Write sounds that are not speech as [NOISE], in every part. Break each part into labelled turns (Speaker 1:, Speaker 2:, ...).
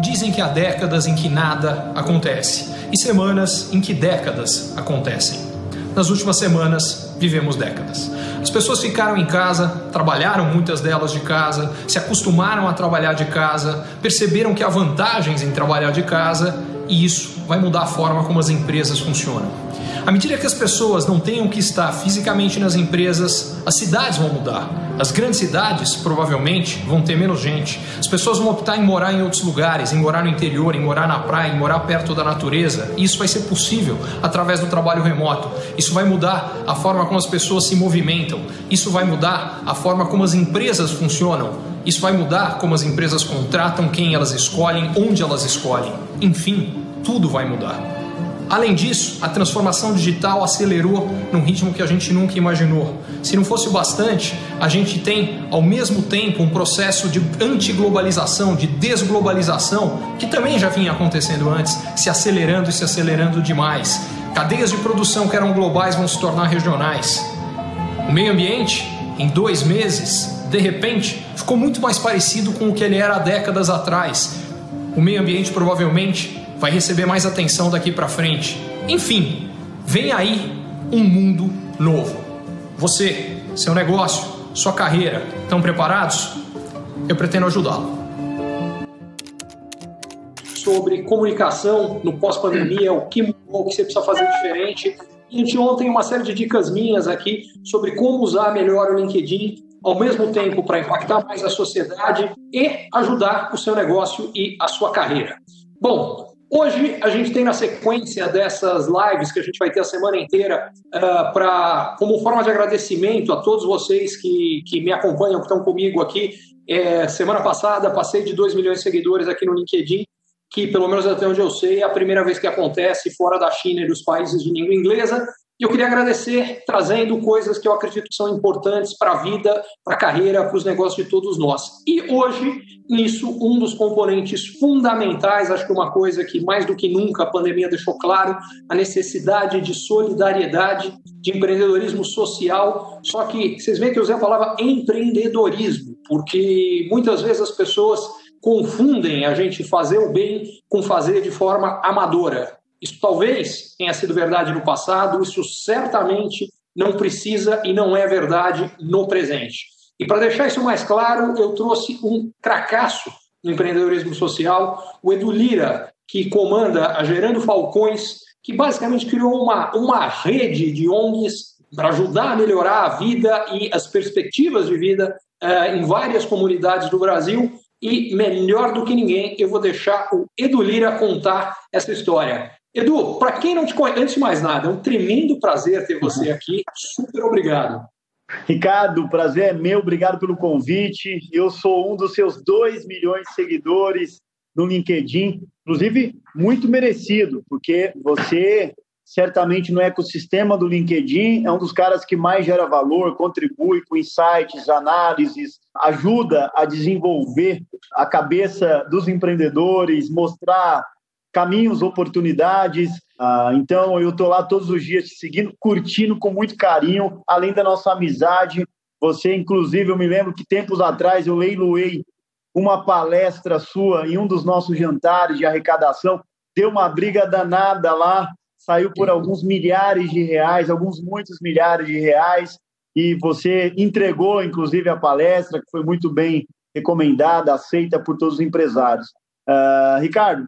Speaker 1: Dizem que há décadas em que nada acontece e semanas em que décadas acontecem. Nas últimas semanas, vivemos décadas. As pessoas ficaram em casa, trabalharam muitas delas de casa, se acostumaram a trabalhar de casa, perceberam que há vantagens em trabalhar de casa e isso vai mudar a forma como as empresas funcionam. À medida que as pessoas não tenham que estar fisicamente nas empresas, as cidades vão mudar. As grandes cidades provavelmente vão ter menos gente. As pessoas vão optar em morar em outros lugares, em morar no interior, em morar na praia, em morar perto da natureza. E isso vai ser possível através do trabalho remoto. Isso vai mudar a forma como as pessoas se movimentam. Isso vai mudar a forma como as empresas funcionam. Isso vai mudar como as empresas contratam, quem elas escolhem, onde elas escolhem. Enfim, tudo vai mudar. Além disso, a transformação digital acelerou num ritmo que a gente nunca imaginou. Se não fosse o bastante, a gente tem ao mesmo tempo um processo de antiglobalização, de desglobalização, que também já vinha acontecendo antes, se acelerando e se acelerando demais. Cadeias de produção que eram globais vão se tornar regionais. O meio ambiente, em dois meses, de repente, ficou muito mais parecido com o que ele era há décadas atrás. O meio ambiente provavelmente vai receber mais atenção daqui para frente. Enfim, vem aí um mundo novo. Você, seu negócio, sua carreira, estão preparados? Eu pretendo ajudá-lo. Sobre comunicação no pós-pandemia, o que mudou, o que você precisa fazer diferente. E ontem uma série de dicas minhas aqui sobre como usar melhor o LinkedIn ao mesmo tempo para impactar mais a sociedade e ajudar o seu negócio e a sua carreira. Bom, Hoje a gente tem na sequência dessas lives que a gente vai ter a semana inteira uh, ah, para como forma de agradecimento a todos vocês que, que me acompanham, que estão comigo aqui. É, semana passada passei de 2 milhões de seguidores aqui no LinkedIn, que pelo menos até onde eu sei é a primeira vez que acontece fora da China e dos países de língua inglesa. E eu queria agradecer trazendo coisas que eu acredito que são importantes para a vida, para a carreira, para os negócios de todos nós. E hoje, nisso, um dos componentes fundamentais, acho que uma coisa que mais do que nunca a pandemia deixou claro, a necessidade de solidariedade, de empreendedorismo social. Só que vocês veem que eu usei a palavra empreendedorismo, porque muitas vezes as pessoas confundem a gente fazer o bem com fazer de forma amadora. Isso talvez tenha sido verdade no passado, isso certamente não precisa e não é verdade no presente. E para deixar isso mais claro, eu trouxe um cracaço no empreendedorismo social, o Edu Lira, que comanda a Gerando Falcões, que basicamente criou uma, uma rede de ONGs para ajudar a melhorar a vida e as perspectivas de vida uh, em várias comunidades do Brasil. E melhor do que ninguém, eu vou deixar o Edu Lira contar essa história. Edu, para quem não te conhece, antes de mais nada, é um tremendo prazer ter você aqui. Super obrigado.
Speaker 2: Ricardo, o prazer é meu, obrigado pelo convite. Eu sou um dos seus 2 milhões de seguidores no LinkedIn, inclusive muito merecido, porque você certamente no ecossistema do LinkedIn é um dos caras que mais gera valor, contribui com insights, análises, ajuda a desenvolver a cabeça dos empreendedores, mostrar caminhos, oportunidades. Ah, então, eu estou lá todos os dias te seguindo, curtindo com muito carinho, além da nossa amizade. Você, inclusive, eu me lembro que tempos atrás eu leiloei uma palestra sua em um dos nossos jantares de arrecadação. Deu uma briga danada lá, saiu por alguns milhares de reais, alguns muitos milhares de reais, e você entregou, inclusive, a palestra, que foi muito bem recomendada, aceita por todos os empresários. Uh, Ricardo,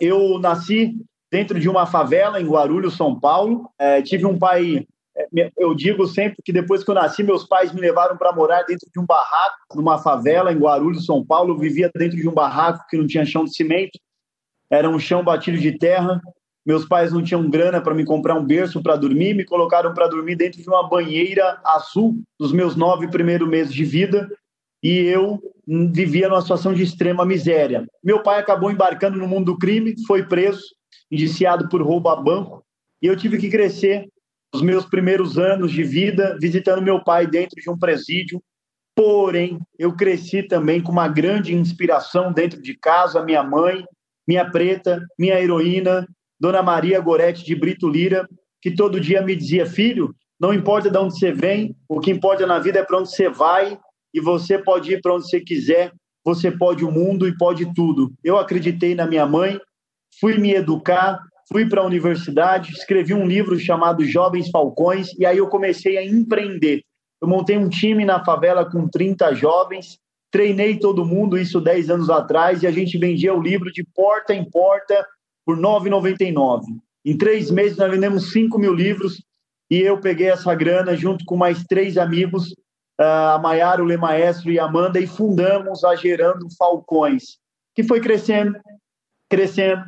Speaker 2: eu nasci dentro de uma favela em Guarulhos, São Paulo. É, tive um pai. É, eu digo sempre que depois que eu nasci, meus pais me levaram para morar dentro de um barraco, numa favela em Guarulhos, São Paulo. Eu vivia dentro de um barraco que não tinha chão de cimento, era um chão batido de terra. Meus pais não tinham grana para me comprar um berço para dormir, me colocaram para dormir dentro de uma banheira azul dos meus nove primeiros meses de vida e eu vivia numa situação de extrema miséria. Meu pai acabou embarcando no mundo do crime, foi preso, indiciado por roubo a banco, e eu tive que crescer os meus primeiros anos de vida visitando meu pai dentro de um presídio. Porém, eu cresci também com uma grande inspiração dentro de casa, minha mãe, minha preta, minha heroína, Dona Maria Gorete de Brito Lira, que todo dia me dizia: "Filho, não importa de onde você vem, o que importa na vida é para onde você vai e você pode ir para onde você quiser, você pode o mundo e pode tudo. Eu acreditei na minha mãe, fui me educar, fui para a universidade, escrevi um livro chamado Jovens Falcões e aí eu comecei a empreender. Eu montei um time na favela com 30 jovens, treinei todo mundo, isso 10 anos atrás, e a gente vendia o livro de porta em porta por R$ 9,99. Em três meses nós vendemos 5 mil livros e eu peguei essa grana junto com mais três amigos, a Maiara, o Lemaestro e a Amanda, e fundamos a Gerando Falcões, que foi crescendo, crescendo,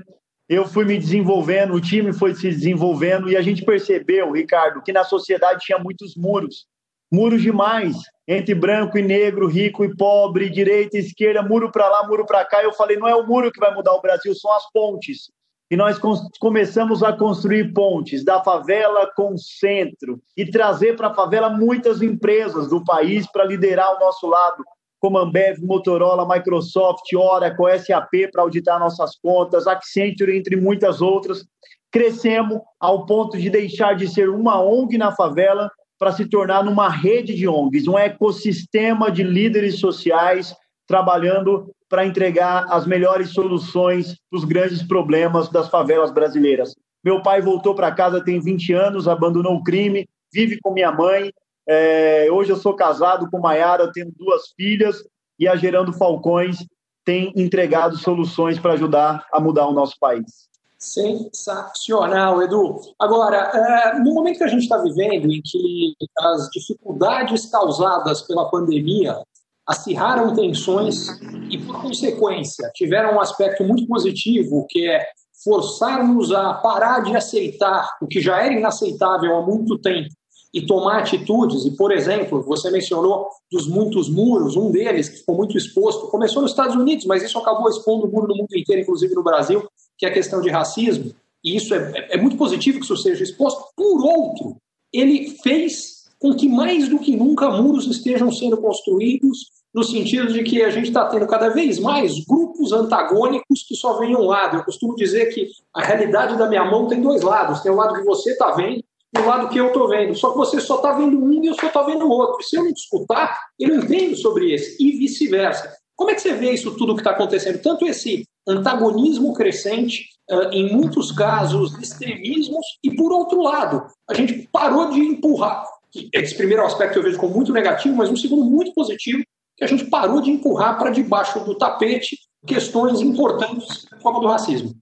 Speaker 2: eu fui me desenvolvendo, o time foi se desenvolvendo e a gente percebeu, Ricardo, que na sociedade tinha muitos muros. Muros demais, entre branco e negro, rico e pobre, direita e esquerda, muro para lá, muro para cá. Eu falei, não é o muro que vai mudar o Brasil, são as pontes. E nós começamos a construir pontes da favela com o centro e trazer para a favela muitas empresas do país para liderar o nosso lado, como Ambev, Motorola, Microsoft, Oracle, SAP para auditar nossas contas, Accenture, entre muitas outras. Crescemos ao ponto de deixar de ser uma ONG na favela para se tornar numa rede de ONGs, um ecossistema de líderes sociais trabalhando para entregar as melhores soluções para os grandes problemas das favelas brasileiras. Meu pai voltou para casa tem 20 anos, abandonou o crime, vive com minha mãe, é, hoje eu sou casado com Maiara, tenho duas filhas e a Gerando Falcões tem entregado soluções para ajudar a mudar o nosso país.
Speaker 1: Sensacional, Edu. Agora, é, no momento que a gente está vivendo, em que as dificuldades causadas pela pandemia acirraram tensões e, por consequência, tiveram um aspecto muito positivo, que é forçar-nos a parar de aceitar o que já era inaceitável há muito tempo e tomar atitudes. E, por exemplo, você mencionou dos muitos muros, um deles que ficou muito exposto, começou nos Estados Unidos, mas isso acabou expondo o muro no mundo inteiro, inclusive no Brasil, que é a questão de racismo. E isso é, é, é muito positivo que isso seja exposto. Por outro, ele fez com que mais do que nunca muros estejam sendo construídos no sentido de que a gente está tendo cada vez mais grupos antagônicos que só vêm um lado. Eu costumo dizer que a realidade da minha mão tem dois lados. Tem o lado que você está vendo do lado que eu estou vendo. Só que você só está vendo um e eu só estou vendo o outro. Se eu não escutar, eu não entendo sobre esse. E vice-versa. Como é que você vê isso tudo que está acontecendo? Tanto esse antagonismo crescente, em muitos casos, extremismos, e por outro lado, a gente parou de empurrar. Esse primeiro aspecto eu vejo como muito negativo, mas um segundo muito positivo, que a gente parou de empurrar para debaixo do tapete questões importantes como a do racismo.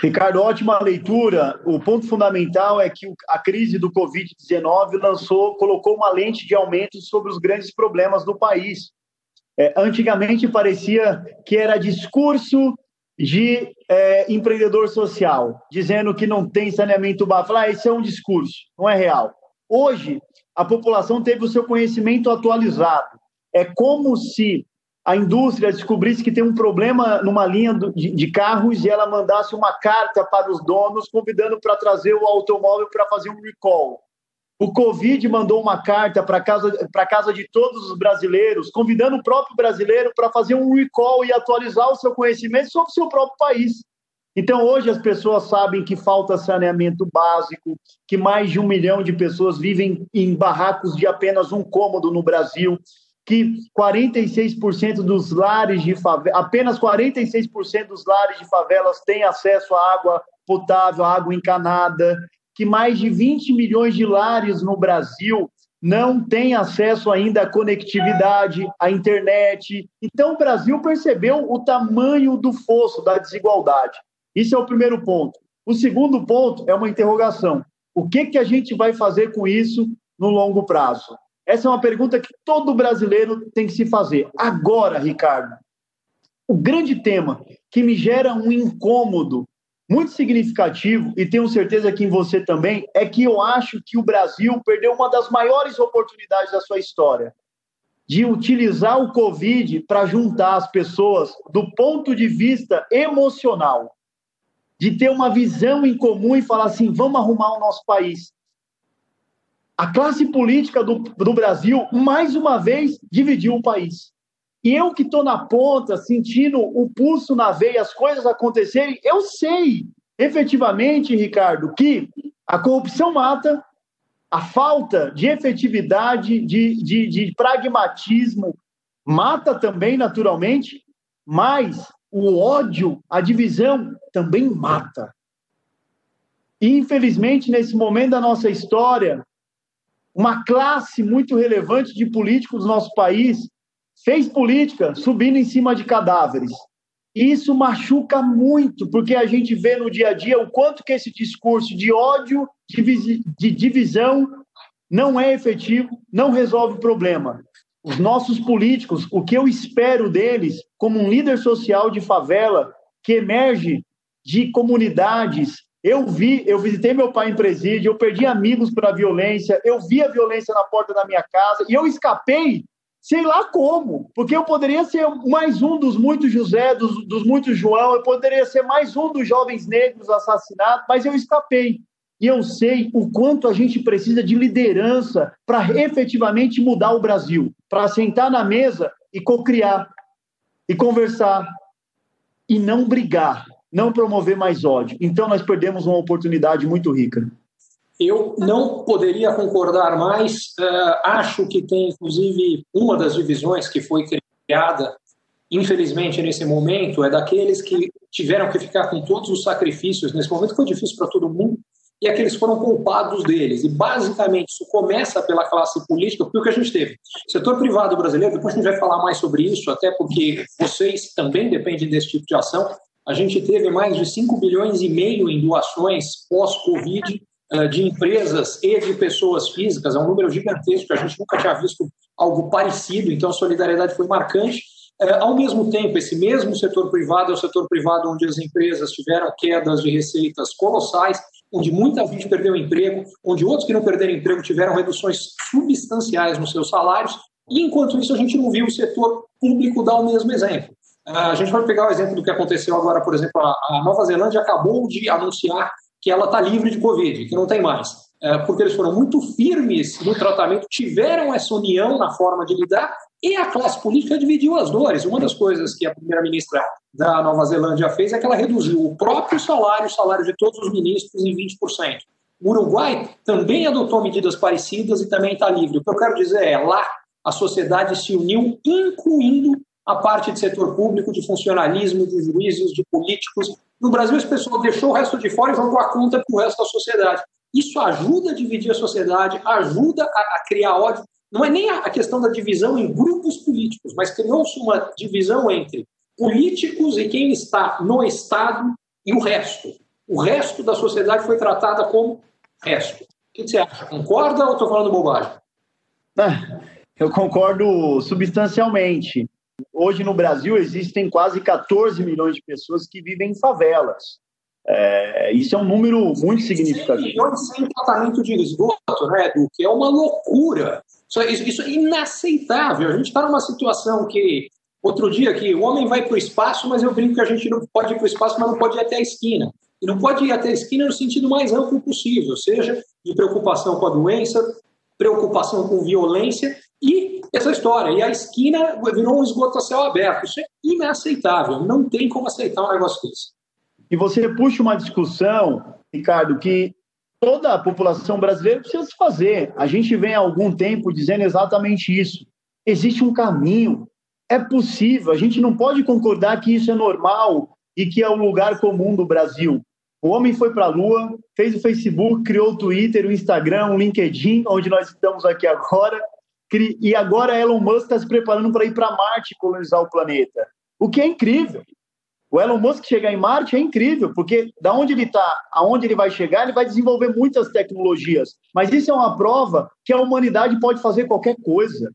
Speaker 2: Ricardo, ótima leitura. O ponto fundamental é que a crise do Covid-19 lançou, colocou uma lente de aumento sobre os grandes problemas do país. É, antigamente parecia que era discurso de é, empreendedor social, dizendo que não tem saneamento básico. Ah, esse é um discurso, não é real. Hoje, a população teve o seu conhecimento atualizado. É como se a indústria descobrisse que tem um problema numa linha de, carros e ela mandasse uma carta para os donos convidando para trazer o automóvel para fazer um recall. O Covid mandou uma carta para casa para casa de todos os brasileiros, convidando o próprio brasileiro para fazer um recall e atualizar o seu conhecimento sobre o seu próprio país. Então, hoje as pessoas sabem que falta saneamento básico, que mais de um milhão de pessoas vivem em barracos de apenas um cômodo no Brasil, que 46% dos lares de favela, apenas 46% dos lares de favelas têm acesso à água potável, à água encanada, que mais de 20 milhões de lares no Brasil não têm acesso ainda à conectividade, à internet. Então, o Brasil percebeu o tamanho do fosso da desigualdade. Isso é o primeiro ponto. O segundo ponto é uma interrogação. O que, que a gente vai fazer com isso no longo prazo? Essa é uma pergunta que todo brasileiro tem que se fazer. Agora, Ricardo, o grande tema que me gera um incômodo muito significativo, e tenho certeza que em você também, é que eu acho que o Brasil perdeu uma das maiores oportunidades da sua história de utilizar o Covid para juntar as pessoas do ponto de vista emocional, de ter uma visão em comum e falar assim: vamos arrumar o nosso país. A classe política do, do Brasil, mais uma vez, dividiu o país. E eu que estou na ponta, sentindo o pulso na veia, as coisas acontecerem, eu sei, efetivamente, Ricardo, que a corrupção mata, a falta de efetividade, de, de, de pragmatismo mata também naturalmente, mas o ódio, a divisão também mata. E, infelizmente, nesse momento da nossa história, uma classe muito relevante de políticos do nosso país fez política subindo em cima de cadáveres. E isso machuca muito, porque a gente vê no dia a dia o quanto que esse discurso de ódio, de divisão, não é efetivo, não resolve o problema. Os nossos políticos, o que eu espero deles, como um líder social de favela que emerge de comunidades. Eu vi, eu visitei meu pai em presídio, eu perdi amigos pela violência, eu vi a violência na porta da minha casa e eu escapei sei lá como, porque eu poderia ser mais um dos muitos José, dos, dos muitos João, eu poderia ser mais um dos jovens negros assassinados, mas eu escapei. E eu sei o quanto a gente precisa de liderança para efetivamente mudar o Brasil, para sentar na mesa e cocriar, e conversar, e não brigar, não promover mais ódio. Então nós perdemos uma oportunidade muito rica.
Speaker 1: Eu não poderia concordar mais. Uh, acho que tem, inclusive, uma das divisões que foi criada, infelizmente, nesse momento, é daqueles que tiveram que ficar com todos os sacrifícios. Nesse momento foi difícil para todo mundo, e aqueles foram culpados deles. E, basicamente, isso começa pela classe política, porque o que a gente teve? Setor privado brasileiro, depois a gente vai falar mais sobre isso, até porque vocês também dependem desse tipo de ação. A gente teve mais de 5 bilhões e meio em doações pós-Covid eh, de empresas e de pessoas físicas, é um número gigantesco, a gente nunca tinha visto algo parecido, então a solidariedade foi marcante. Eh, ao mesmo tempo, esse mesmo setor privado é o setor privado onde as empresas tiveram quedas de receitas colossais, onde muita gente perdeu emprego, onde outros que não perderam emprego tiveram reduções substanciais nos seus salários, e enquanto isso a gente não viu o setor público dar o mesmo exemplo. Eh, a gente vai pegar o exemplo do que aconteceu agora, por exemplo, a Nova Zelândia acabou de anunciar que ela está livre de Covid, que não tem mais. É, porque eles foram muito firmes no tratamento, tiveram essa união na forma de lidar e a classe política dividiu as dores. Uma das coisas que a primeira-ministra da Nova Zelândia fez é que ela reduziu o próprio salário, o salário de todos os ministros, em 20%. O Uruguai também adotou medidas parecidas e também está livre. O que eu quero dizer é, lá a sociedade se uniu, incluindo a parte de setor público, de funcionalismo, de juízes, de políticos, no Brasil, as pessoas deixou o resto de fora e vão a conta para o resto da sociedade. Isso ajuda a dividir a sociedade, ajuda a, criar ódio. Não é nem a, a questão da divisão em grupos políticos, mas criou-se uma divisão entre políticos e quem está no Estado e o resto. O resto da sociedade foi tratada como resto. O que você acha? Concorda ou estou falando bobagem?
Speaker 2: Ah, eu concordo substancialmente. Hoje no Brasil existem quase 14 milhões de pessoas que vivem em favelas. É, isso é um número muito significativo.
Speaker 1: milhões sem tratamento de esgoto, né, Edu? Que é uma loucura. Isso, é, isso é inaceitável. A gente está numa situação que, outro dia, que o homem vai para o espaço, mas eu brinco que a gente não pode ir para o espaço, mas não pode ir até a esquina. E não pode ir até a esquina no sentido mais amplo possível, seja de preocupação com a doença, preocupação com violência e essa história. E a esquina virou um esgoto a céu aberto. Isso é inaceitável. Não tem como aceitar um negócio desse.
Speaker 2: E você puxa uma discussão, Ricardo, que toda a população brasileira precisa se fazer. A gente vem há algum tempo dizendo exatamente isso. Existe um caminho. É possível. A gente não pode concordar que isso é normal e que é o lugar comum do Brasil. O homem foi para a Lua, fez o Facebook, criou o Twitter, o Instagram, o LinkedIn, onde nós estamos aqui agora, e agora Elon Musk está se preparando para ir para Marte colonizar o planeta. O que é incrível. O Elon Musk chegar em Marte é incrível, porque da onde ele está, aonde ele vai chegar, ele vai desenvolver muitas tecnologias. Mas isso é uma prova que a humanidade pode fazer qualquer coisa.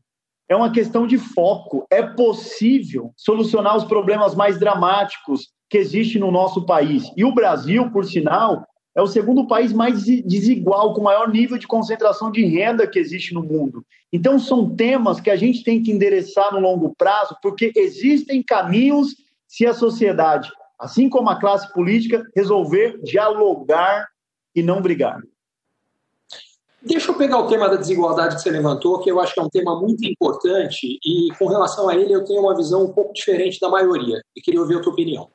Speaker 2: É uma questão de foco. É possível solucionar os problemas mais dramáticos que existem no nosso país. E o Brasil, por sinal, é o segundo país mais desigual, com maior nível de concentração de renda que existe no mundo. Então, são temas que a gente tem que endereçar no longo prazo, porque existem caminhos se a sociedade, assim como a classe política, resolver dialogar e não brigar.
Speaker 1: Deixa eu pegar o tema da desigualdade que você levantou, que eu acho que é um tema muito importante, e com relação a ele eu tenho uma visão um pouco diferente da maioria, e queria ouvir a tua opinião.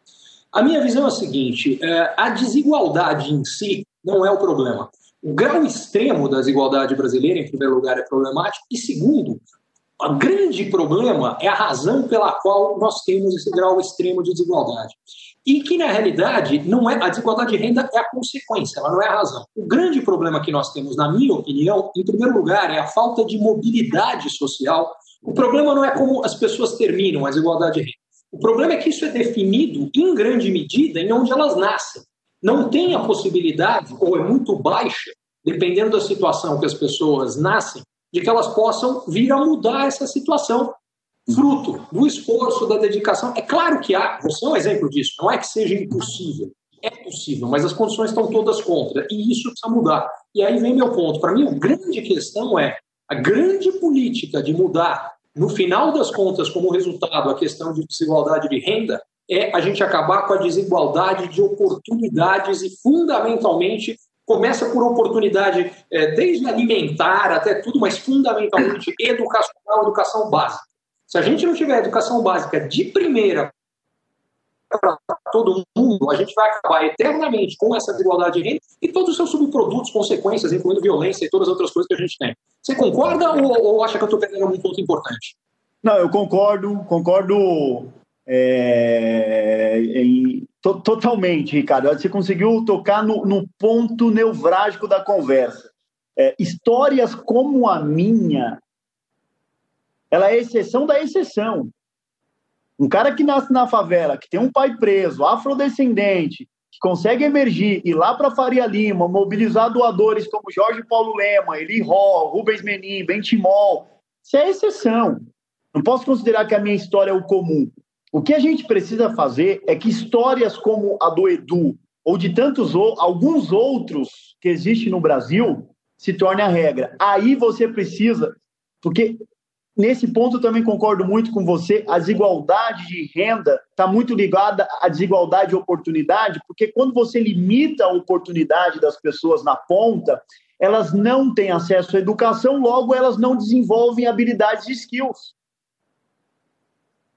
Speaker 1: A minha visão é a seguinte: é, a desigualdade em si não é o problema. O grau extremo da desigualdade brasileira, em primeiro lugar, é problemático, e segundo, O grande problema é a razão pela qual nós temos esse grau extremo de desigualdade. E que, na realidade, não é a desigualdade de renda é a consequência, ela não é a razão. O grande problema que nós temos, na minha opinião, em primeiro lugar, é a falta de mobilidade social. O problema não é como as pessoas terminam a desigualdade de renda. O problema é que isso é definido, em grande medida, em onde elas nascem. Não tem a possibilidade, ou é muito baixa, dependendo da situação que as pessoas nascem, de que elas possam vir a mudar essa situação, fruto do esforço, da dedicação. É claro que há, você é um exemplo disso, não é que seja impossível, é possível, mas as condições estão todas contra, e isso precisa mudar. E aí vem meu ponto. Para mim, a grande questão é a grande política de mudar, no final das contas, como resultado, a questão de desigualdade de renda, é a gente acabar com a desigualdade de oportunidades e, fundamentalmente, começa por oportunidade é, desde alimentar até tudo, mas fundamentalmente educacional, educação básica. Se a gente não tiver educação básica de primeira para todo mundo, a gente vai acabar eternamente com essa desigualdade de renda e todos os seus subprodutos, consequências, incluindo violência e todas as outras coisas que a gente tem. Você concorda ou, ou acha que eu estou perdendo algum ponto importante?
Speaker 2: Não, eu concordo, concordo é, em, to, totalmente, Ricardo. Você conseguiu tocar no, no ponto nevrálgico da conversa. É, histórias como a minha, ela é exceção da exceção. Um cara que nasce na favela, que tem um pai preso, afrodescendente, que consegue emergir, ir lá para Faria Lima, mobilizar doadores como Jorge Paulo Lema, Eli Ró, Rubens Menin, Bentimol, isso é exceção. Não posso considerar que a minha história é o comum. O que a gente precisa fazer é que histórias como a do Edu ou de tantos alguns outros que existem no Brasil se torne a regra. Aí você precisa, porque nesse ponto também concordo muito com você, a desigualdade de renda está muito ligada à desigualdade de oportunidade, porque quando você limita a oportunidade das pessoas na ponta, elas não têm acesso à educação, logo elas não desenvolvem habilidades e skills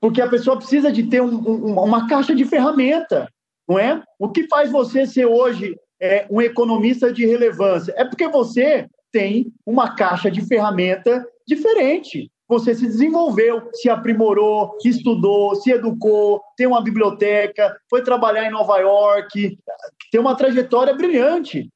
Speaker 2: porque a pessoa precisa de ter um, um, uma caixa de ferramenta, não é? O que faz você ser hoje é, um economista de relevância? É porque você tem uma caixa de ferramenta diferente. Você se desenvolveu, se aprimorou, estudou, se educou, tem uma biblioteca, foi trabalhar em Nova York, tem uma trajetória brilhante.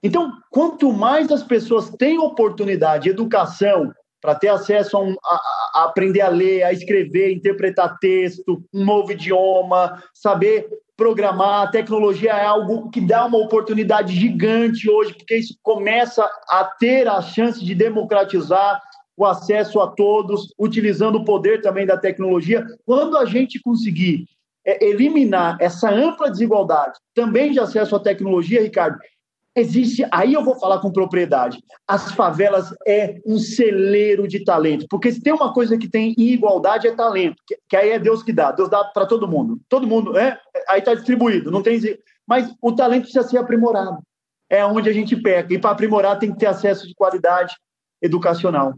Speaker 2: Então, quanto mais as pessoas têm oportunidade, educação, para ter acesso a, um, a, a, aprender a ler, a escrever, interpretar texto, um novo idioma, saber programar. A tecnologia é algo que dá uma oportunidade gigante hoje, porque isso começa a ter a chance de democratizar o acesso a todos, utilizando o poder também da tecnologia. Quando a gente conseguir é, eliminar essa ampla desigualdade também de acesso à tecnologia, Ricardo, existe, aí eu vou falar com propriedade. As favelas é um celeiro de talento, porque se tem uma coisa que tem em igualdade é talento, que, que aí é Deus que dá, Deus dá para todo mundo. Todo mundo, é, aí está distribuído, não tem, mas o talento precisa ser aprimorado. É onde a gente peca, e para aprimorar tem que ter acesso de qualidade educacional.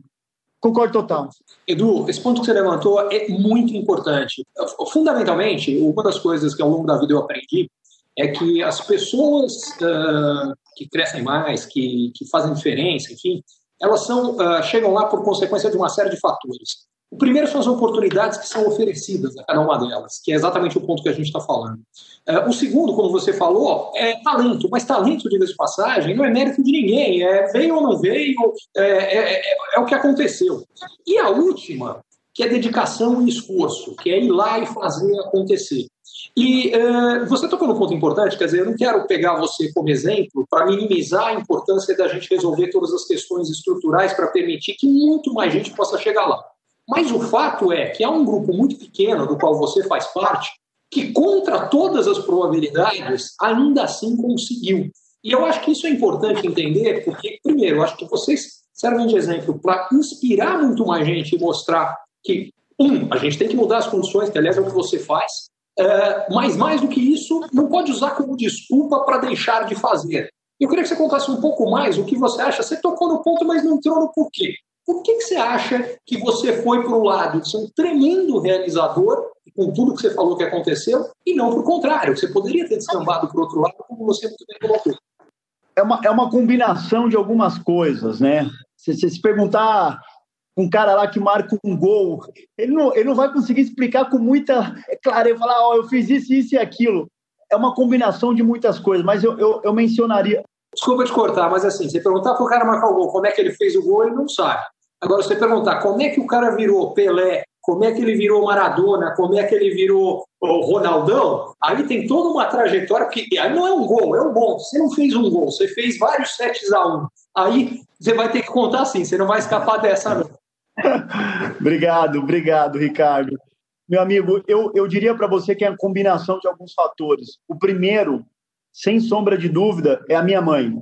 Speaker 2: Concordo total.
Speaker 1: Edu, esse ponto que você levantou é muito importante. Fundamentalmente, uma das coisas que ao longo da vida eu aprendi é que as pessoas uh, que crescem mais, que, que fazem diferença, enfim, elas são, uh, chegam lá por consequência de uma série de fatores. O primeiro são as oportunidades que são oferecidas a cada uma delas, que é exatamente o ponto que a gente está falando. Uh, o segundo, como você falou, é talento, mas talento, diga-se de passagem, não é mérito de ninguém, é veio ou não veio, é, é, é, é o que aconteceu. E a última, que é dedicação e esforço, que é ir lá e fazer acontecer. E uh, você tocou num ponto importante, quer dizer, eu não quero pegar você como exemplo para minimizar a importância da gente resolver todas as questões estruturais para permitir que muito mais gente possa chegar lá. Mas o fato é que há um grupo muito pequeno, do qual você faz parte, que, contra todas as probabilidades, ainda assim conseguiu. E eu acho que isso é importante entender, porque, primeiro, eu acho que vocês servem de exemplo para inspirar muito mais gente e mostrar que, um, a gente tem que mudar as condições, que aliás é o que você faz, é, mas mais do que isso, não pode usar como desculpa para deixar de fazer. Eu queria que você contasse um pouco mais o que você acha. Você tocou no ponto, mas não entrou no porquê. Por que, que você acha que você foi para o lado de ser um tremendo realizador, com tudo que você falou que aconteceu, e não para o contrário? Você poderia ter descambado para o outro lado, como você muito bem colocou.
Speaker 2: É uma, é uma combinação de algumas coisas, né? Se você se perguntar um cara lá que marca um gol, ele não, ele não vai conseguir explicar com muita clareza, falar, ó, oh, eu fiz isso, isso e aquilo. É uma combinação de muitas coisas, mas eu, eu, eu mencionaria.
Speaker 1: Desculpa te cortar, mas assim, você perguntar para o cara marcar o gol, como é que ele fez o gol, ele não sabe. Agora, você perguntar como é que o cara virou Pelé, como é que ele virou Maradona, como é que ele virou Ronaldão, aí tem toda uma trajetória, porque aí não é um gol, é um gol. Você não fez um gol, você fez vários sets a um. Aí você vai ter que contar assim, você não vai escapar dessa, não. [LAUGHS]
Speaker 2: obrigado, obrigado, Ricardo. Meu amigo, eu, eu diria para você que é a combinação de alguns fatores. O primeiro, sem sombra de dúvida, é a minha mãe.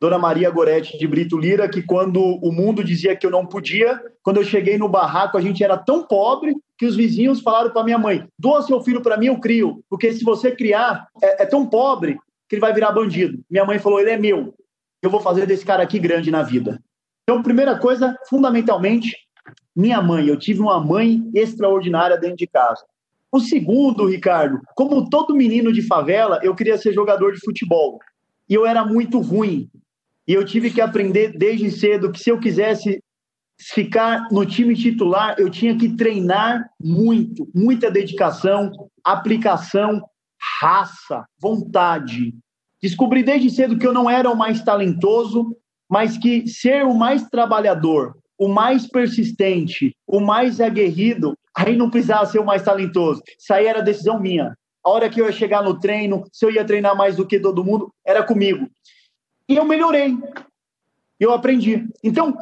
Speaker 2: Dona Maria Goretti de Brito Lira, que quando o mundo dizia que eu não podia, quando eu cheguei no barraco, a gente era tão pobre que os vizinhos falaram para minha mãe: doa seu filho para mim, eu crio, porque se você criar, é, é, tão pobre que ele vai virar bandido. Minha mãe falou: ele é meu, eu vou fazer desse cara aqui grande na vida. Então, primeira coisa, fundamentalmente, minha mãe. Eu tive uma mãe extraordinária dentro de casa. O segundo, Ricardo, como todo menino de favela, eu queria ser jogador de futebol. E eu era muito ruim. E eu tive que aprender desde cedo que se eu quisesse ficar no time titular, eu tinha que treinar muito, muita dedicação, aplicação, raça, vontade. Descobri desde cedo que eu não era o mais talentoso, mas que ser o mais trabalhador, o mais persistente, o mais aguerrido, aí não precisava ser o mais talentoso. Isso aí era decisão minha. A hora que eu ia chegar no treino, se eu ia treinar mais do que todo mundo, era comigo. E eu melhorei. Eu aprendi. Então,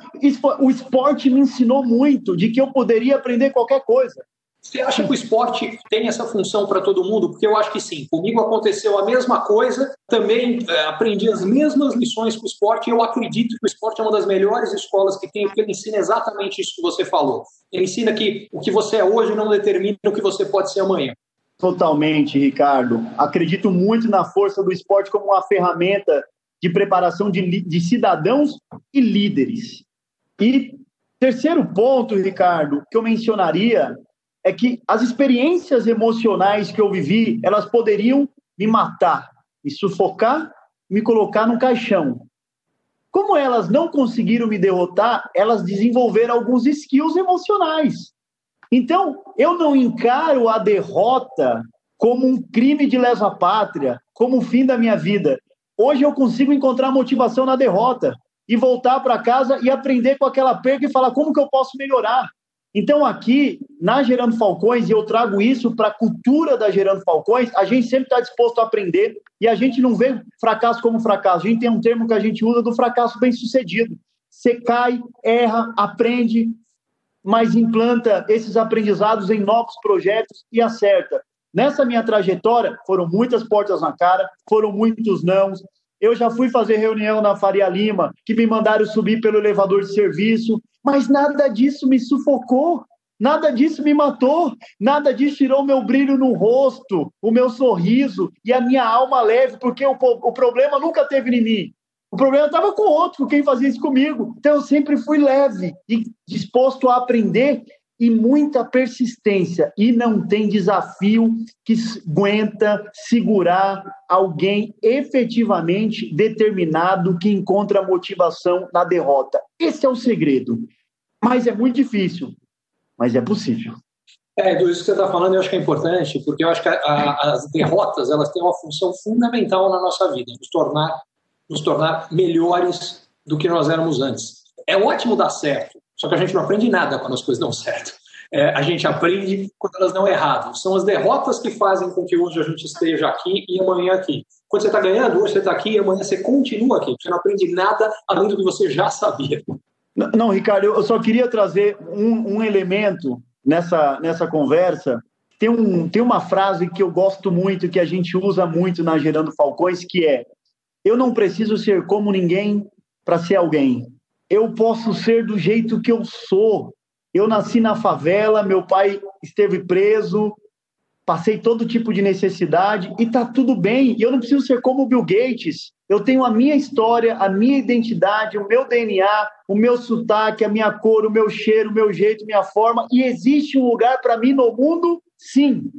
Speaker 2: o esporte me ensinou muito de que eu poderia aprender qualquer coisa.
Speaker 1: Você acha que o esporte tem essa função para todo mundo? Porque eu acho que sim. Comigo aconteceu a mesma coisa. Também é, aprendi as mesmas lições com o esporte. E eu acredito que o esporte é uma das melhores escolas que tem, porque ele ensina exatamente isso que você falou. Ele ensina que o que você é hoje não determina o que você pode ser amanhã.
Speaker 2: Totalmente, Ricardo. Acredito muito na força do esporte como uma ferramenta de preparação de, de cidadãos e líderes. E terceiro ponto, Ricardo, que eu mencionaria é que as experiências emocionais que eu vivi, elas poderiam me matar, me sufocar, me colocar num caixão. Como elas não conseguiram me derrotar, elas desenvolveram alguns skills emocionais. Então, eu não encaro a derrota como um crime de lesa pátria, como o fim da minha vida. Hoje eu consigo encontrar motivação na derrota e voltar para casa e aprender com aquela perca e falar como que eu posso melhorar. Então, aqui, na Gerando Falcões, e eu trago isso para a cultura da Gerando Falcões, a gente sempre está disposto a aprender e a gente não vê fracasso como fracasso. A gente tem um termo que a gente usa do fracasso bem sucedido. Você cai, erra, aprende, mas implanta esses aprendizados em novos projetos e acerta. Nessa minha trajetória, foram muitas portas na cara, foram muitos nãos. Eu já fui fazer reunião na Faria Lima, que me mandaram subir pelo elevador de serviço, mas nada disso me sufocou, nada disso me matou, nada disso tirou meu brilho no rosto, o meu sorriso e a minha alma leve, porque o, o problema nunca teve em mim. O problema estava com outro, com quem fazia isso comigo. Então eu sempre fui leve e disposto a aprender e muita persistência. E não tem desafio que aguenta segurar alguém efetivamente determinado que encontra motivação na derrota. Esse é o segredo. Mas é muito difícil, mas é possível.
Speaker 1: É, do isso que você está falando, eu acho que é importante, porque eu acho que a, a, as derrotas elas têm uma função fundamental na nossa vida, nos tornar, nos tornar melhores do que nós éramos antes. É ótimo dar certo, só que a gente não aprende nada quando as coisas dão certo. É, a gente aprende quando elas dão errado. São as derrotas que fazem com que hoje a gente esteja aqui e amanhã aqui. Quando você está ganhando, hoje você está aqui e amanhã você continua aqui. Você não aprende nada além do que você já sabia.
Speaker 2: Não, não Ricardo, eu só queria trazer um, um elemento nessa, nessa conversa. Tem, um, tem uma frase que eu gosto muito, que a gente usa muito na Gerando Falcões, que é: Eu não preciso ser como ninguém para ser alguém eu posso ser do jeito que eu sou. Eu nasci na favela, meu pai esteve preso, passei todo tipo de necessidade e tá tudo bem. E eu não preciso ser como o Bill Gates. Eu tenho a minha história, a minha identidade, o meu DNA, o meu sotaque, a minha cor, o meu cheiro, o meu jeito, minha forma. E existe um lugar para mim no mundo? Sim.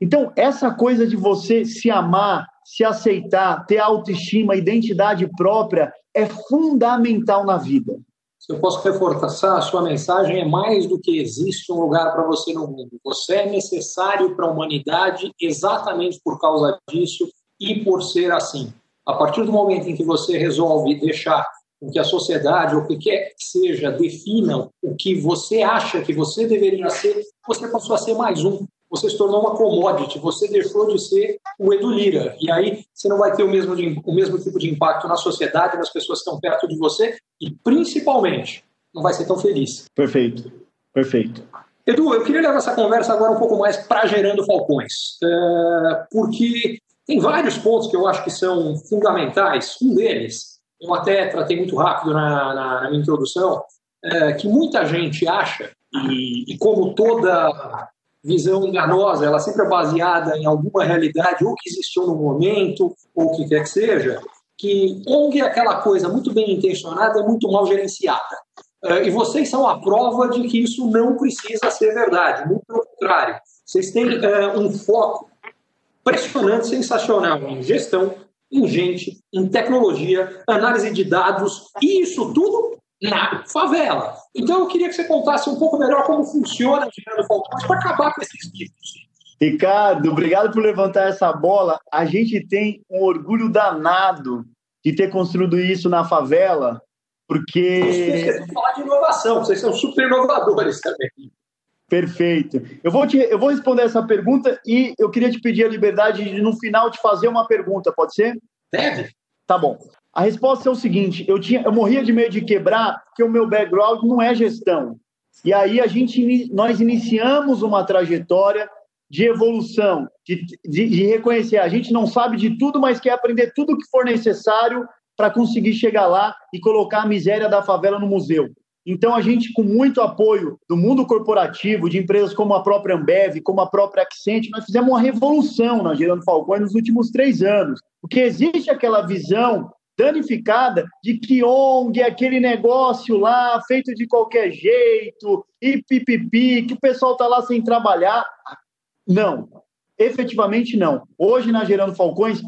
Speaker 2: Então, essa coisa de você se amar, se aceitar, ter autoestima, identidade própria, é fundamental na vida.
Speaker 1: se eu posso reforçar a sua mensagem, é mais do que existe um lugar para você no mundo. Você é necessário para a humanidade exatamente por causa disso e por ser assim. A partir do momento em que você resolve deixar que a sociedade, ou o que quer que seja, definam o que você acha que você deveria ser, você passou a ser mais um. Você se tornou uma commodity, você deixou de ser o Edu Lira. E aí você não vai ter o mesmo, o mesmo tipo de impacto na sociedade, nas pessoas que estão perto de você, e principalmente não vai ser tão feliz.
Speaker 2: Perfeito, perfeito.
Speaker 1: Edu, eu queria levar essa conversa agora um pouco mais para Gerando Falcões, é, porque tem vários pontos que eu acho que são fundamentais. Um deles, eu até tratei muito rápido na, na, na minha introdução, é, que muita gente acha, e, e, como toda visão enganosa, ela sempre é baseada em alguma realidade, ou que existiu no momento, ou o que quer que seja, que ONG é aquela coisa muito bem intencionada e muito mal gerenciada. É, e vocês são a prova de que isso não precisa ser verdade, muito pelo contrário. Vocês têm é, um foco impressionante, sensacional em gestão, em gente, em tecnologia, análise de dados, e isso tudo na favela. Então eu queria que você contasse um pouco melhor como funciona o Gerando Falcões para acabar com esses mitos.
Speaker 2: Ricardo, obrigado por levantar essa bola. A gente tem um orgulho danado de ter construído isso na favela, porque.
Speaker 1: Vocês falar de inovação, vocês são super inovadores também.
Speaker 2: Perfeito. Eu vou, te, eu vou responder essa pergunta e eu queria te pedir a liberdade de, no final, te fazer uma pergunta, pode ser?
Speaker 1: Deve.
Speaker 2: Tá bom. A resposta é o seguinte: eu, tinha, eu morria de medo de quebrar, porque o meu background não é gestão. E aí a gente, nós iniciamos uma trajetória de evolução, de, de, de reconhecer. A gente não sabe de tudo, mas quer aprender tudo o que for necessário para conseguir chegar lá e colocar a miséria da favela no museu. Então, a gente, com muito apoio do mundo corporativo, de empresas como a própria Ambev, como a própria Accent, nós fizemos uma revolução na Gerando Falcões nos últimos três anos. Porque existe aquela visão danificada de que ONG aquele negócio lá, feito de qualquer jeito, e pipipi, que o pessoal está lá sem trabalhar. Não, efetivamente não. Hoje, na Gerando Falcões,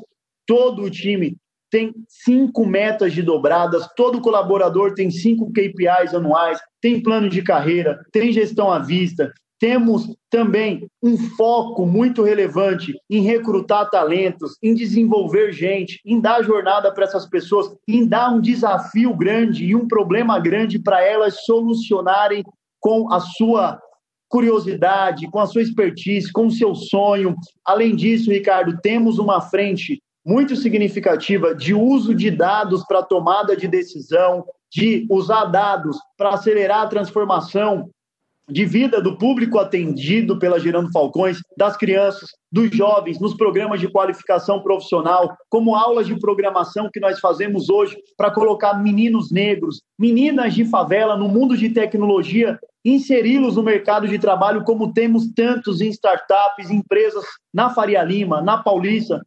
Speaker 2: todo o time tem cinco metas de dobradas, todo colaborador tem cinco KPIs anuais, tem plano de carreira, tem gestão à vista. Temos também um foco muito relevante em recrutar talentos, em desenvolver gente, em dar jornada para essas pessoas, em dar um desafio grande e um problema grande para elas solucionarem com a sua curiosidade, com a sua expertise, com o seu sonho. Além disso, Ricardo, temos uma frente muito significativa de uso de dados para tomada de decisão, de usar dados para acelerar a transformação de vida do público atendido pela Gerando Falcões, das crianças, dos jovens, nos programas de qualificação profissional, como aulas de programação que nós fazemos hoje para colocar meninos negros, meninas de favela no mundo de tecnologia, inseri-los no mercado de trabalho, como temos tantos em startups, empresas na Faria Lima, na Paulista,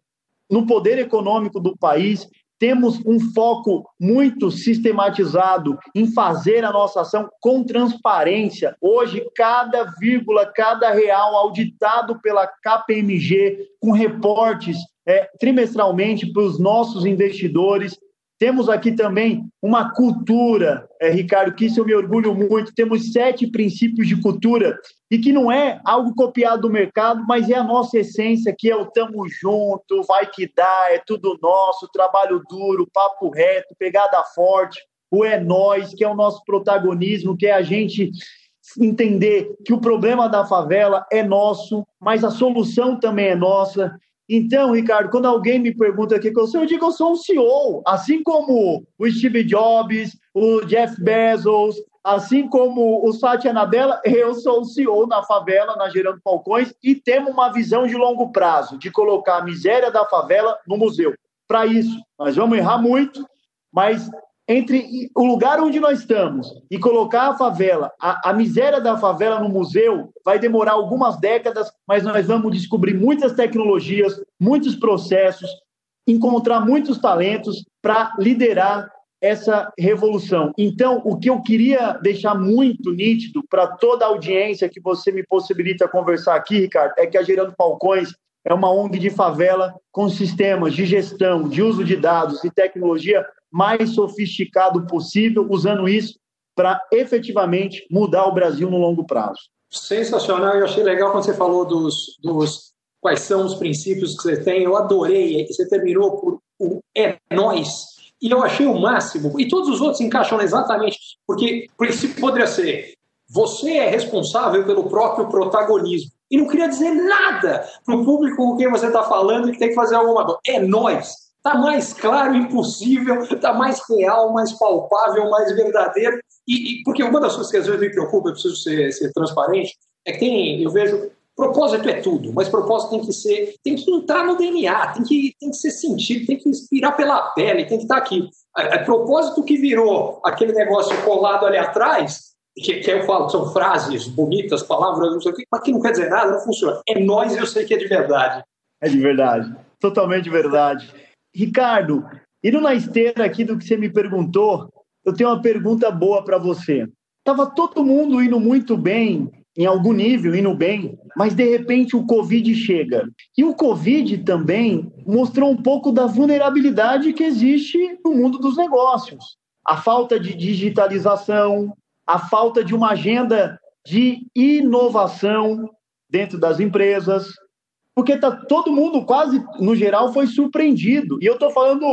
Speaker 2: no poder econômico do país, temos um foco muito sistematizado em fazer a nossa ação com transparência. Hoje, cada vírgula, cada real auditado pela KPMG, com reportes é, trimestralmente para os nossos investidores, temos aqui também uma cultura, é, Ricardo, que isso eu me orgulho muito. Temos sete princípios de cultura e que não é algo copiado do mercado, mas é a nossa essência, que é o tamo junto, vai que dá, é tudo nosso, trabalho duro, papo reto, pegada forte, o é nós, que é o nosso protagonismo, que é a gente entender que o problema da favela é nosso, mas a solução também é nossa. Então, Ricardo, quando alguém me pergunta o que eu sou, eu digo que eu sou um CEO, assim como o Steve Jobs, o Jeff Bezos, assim como o Satya Nadella, eu sou o CEO na favela, na Gerando Falcões, e temos uma visão de longo prazo, de colocar a miséria da favela no museu. Para isso, nós vamos errar muito, mas entre o lugar onde nós estamos e colocar a favela, a, a, miséria da favela no museu, vai demorar algumas décadas, mas nós vamos descobrir muitas tecnologias, muitos processos, encontrar muitos talentos para liderar essa revolução. Então, o que eu queria deixar muito nítido para toda a audiência que você me possibilita conversar aqui, Ricardo, é que a Gerando Falcões é uma ONG de favela com sistemas de gestão, de uso de dados e tecnologia mais sofisticado possível, usando isso para efetivamente mudar o Brasil no longo prazo.
Speaker 1: Sensacional, eu achei legal quando você falou dos, dos quais são os princípios que você tem. Eu adorei, você terminou por o é nós. E eu achei o máximo. E todos os outros encaixam exatamente, porque o princípio poderia ser: você é responsável pelo próprio protagonismo. E não queria dizer nada para o público com quem você está falando que tem que fazer alguma coisa. É nós. Está mais claro impossível, está mais real, mais palpável, mais verdadeiro. E, e, porque uma das coisas que às vezes me preocupa, eu preciso ser, ser transparente, é que tem, eu vejo Propósito é tudo, mas propósito tem que ser, tem que entrar no DNA, tem que, tem que ser sentido, tem que inspirar pela pele, tem que estar aqui. É, é propósito que virou aquele negócio colado ali atrás, que, que eu falo, são frases bonitas, palavras, não sei o que, mas que não quer dizer nada, não funciona. É nós, eu sei que é de verdade.
Speaker 2: É de verdade, totalmente verdade. Ricardo, indo na esteira aqui do que você me perguntou, eu tenho uma pergunta boa para você. Tava todo mundo indo muito bem em algum nível, indo bem, mas de repente o Covid chega. E o Covid também mostrou um pouco da vulnerabilidade que existe no mundo dos negócios. A falta de digitalização, a falta de uma agenda de inovação dentro das empresas, porque tá todo mundo quase no geral foi surpreendido. E eu estou falando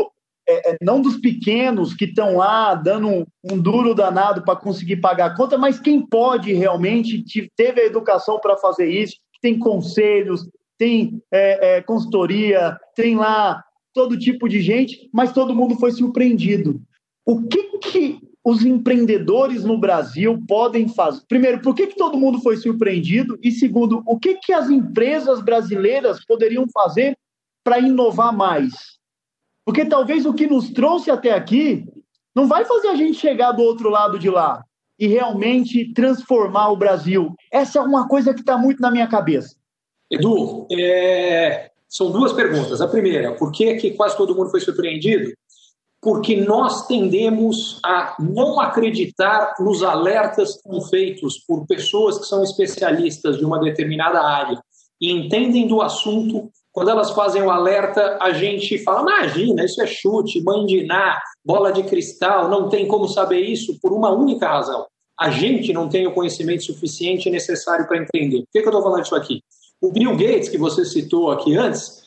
Speaker 2: é, é, não dos pequenos que estão lá dando um, um duro danado para conseguir pagar a conta, mas quem pode realmente teve a educação para fazer isso, tem conselhos, tem é, é, consultoria, tem lá todo tipo de gente, mas todo mundo foi surpreendido. O que, que os empreendedores no Brasil podem fazer? Primeiro, por que, que todo mundo foi surpreendido? E segundo, o que, que as empresas brasileiras poderiam fazer para inovar mais? Porque talvez o que nos trouxe até aqui não vai fazer a gente chegar do outro lado de lá e realmente transformar o Brasil. Essa é uma coisa que está muito na minha cabeça.
Speaker 1: Edu, é... são duas perguntas. A primeira, por que, que quase todo mundo foi surpreendido? Porque nós tendemos a não acreditar nos alertas que são feitos por pessoas que são especialistas de uma determinada área e entendem do assunto quando elas fazem o alerta, a gente fala: imagina, isso é chute, mandiná, bola de cristal, não tem como saber isso por uma única razão. A gente não tem o conhecimento suficiente necessário para entender. Por que, que eu estou falando isso aqui? O Bill Gates, que você citou aqui antes,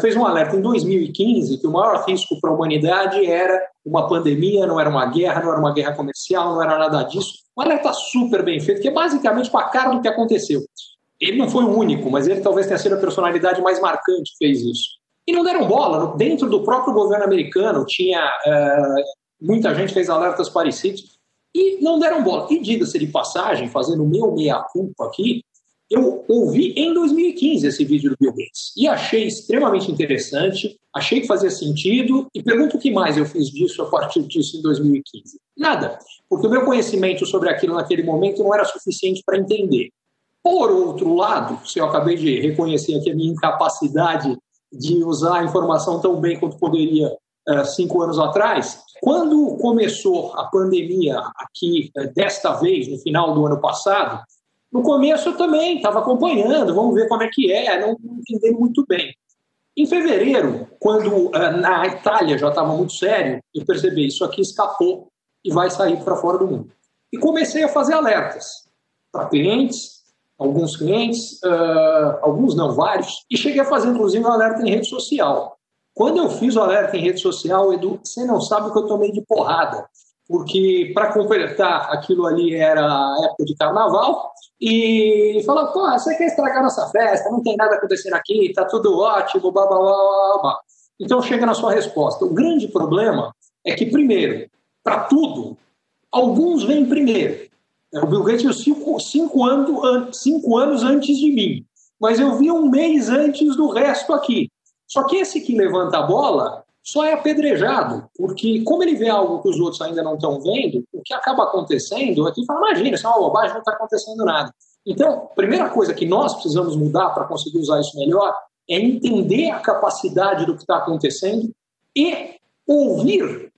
Speaker 1: fez um alerta em 2015 que o maior risco para a humanidade era uma pandemia, não era uma guerra, não era uma guerra comercial, não era nada disso. Um alerta super bem feito, que é basicamente com a cara do que aconteceu. Ele não foi o único, mas ele talvez tenha sido a personalidade mais marcante que fez isso. E não deram bola. Dentro do próprio governo americano, tinha uh, muita gente fez alertas parecidos e não deram bola. E diga-se de passagem, fazendo o meu meia-culpa aqui, eu ouvi em 2015 esse vídeo do Bill Gates e achei extremamente interessante, achei que fazia sentido e pergunto o que mais eu fiz disso a partir disso em 2015. Nada, porque o meu conhecimento sobre aquilo naquele momento não era suficiente para entender. Por outro lado, se eu acabei de reconhecer aqui a minha incapacidade de usar a informação tão bem quanto poderia uh, cinco anos atrás, quando começou a pandemia aqui, uh, desta vez, no final do ano passado, no começo eu também estava acompanhando, vamos ver como é que é, não, entendi muito bem. Em fevereiro, quando uh, na Itália já estava muito sério, eu percebi isso aqui escapou e vai sair para fora do mundo. E comecei a fazer alertas para clientes, alguns clientes, uh, alguns não, vários, e cheguei a fazer inclusive um alerta em rede social. Quando eu fiz o alerta em rede social, Edu, você não sabe o que eu tomei de porrada, porque para completar aquilo ali era época de carnaval, e falou, pô, você quer estragar nossa festa, não tem nada acontecendo aqui, tá tudo ótimo, blá blá blá blá. Então chega na sua resposta. O grande problema é que, primeiro, para tudo, alguns vêm primeiro. O Bill Gates cinco, cinco, cinco anos antes de mim, mas eu vi um mês antes do resto aqui. Só que esse que levanta a bola só é apedrejado, porque como ele vê algo que os outros ainda não estão vendo, o que acaba acontecendo é que fala, imagina, isso é uma bobagem, não está acontecendo nada. Então, a primeira coisa que nós precisamos mudar para conseguir usar isso melhor é entender a capacidade do que está acontecendo e ouvir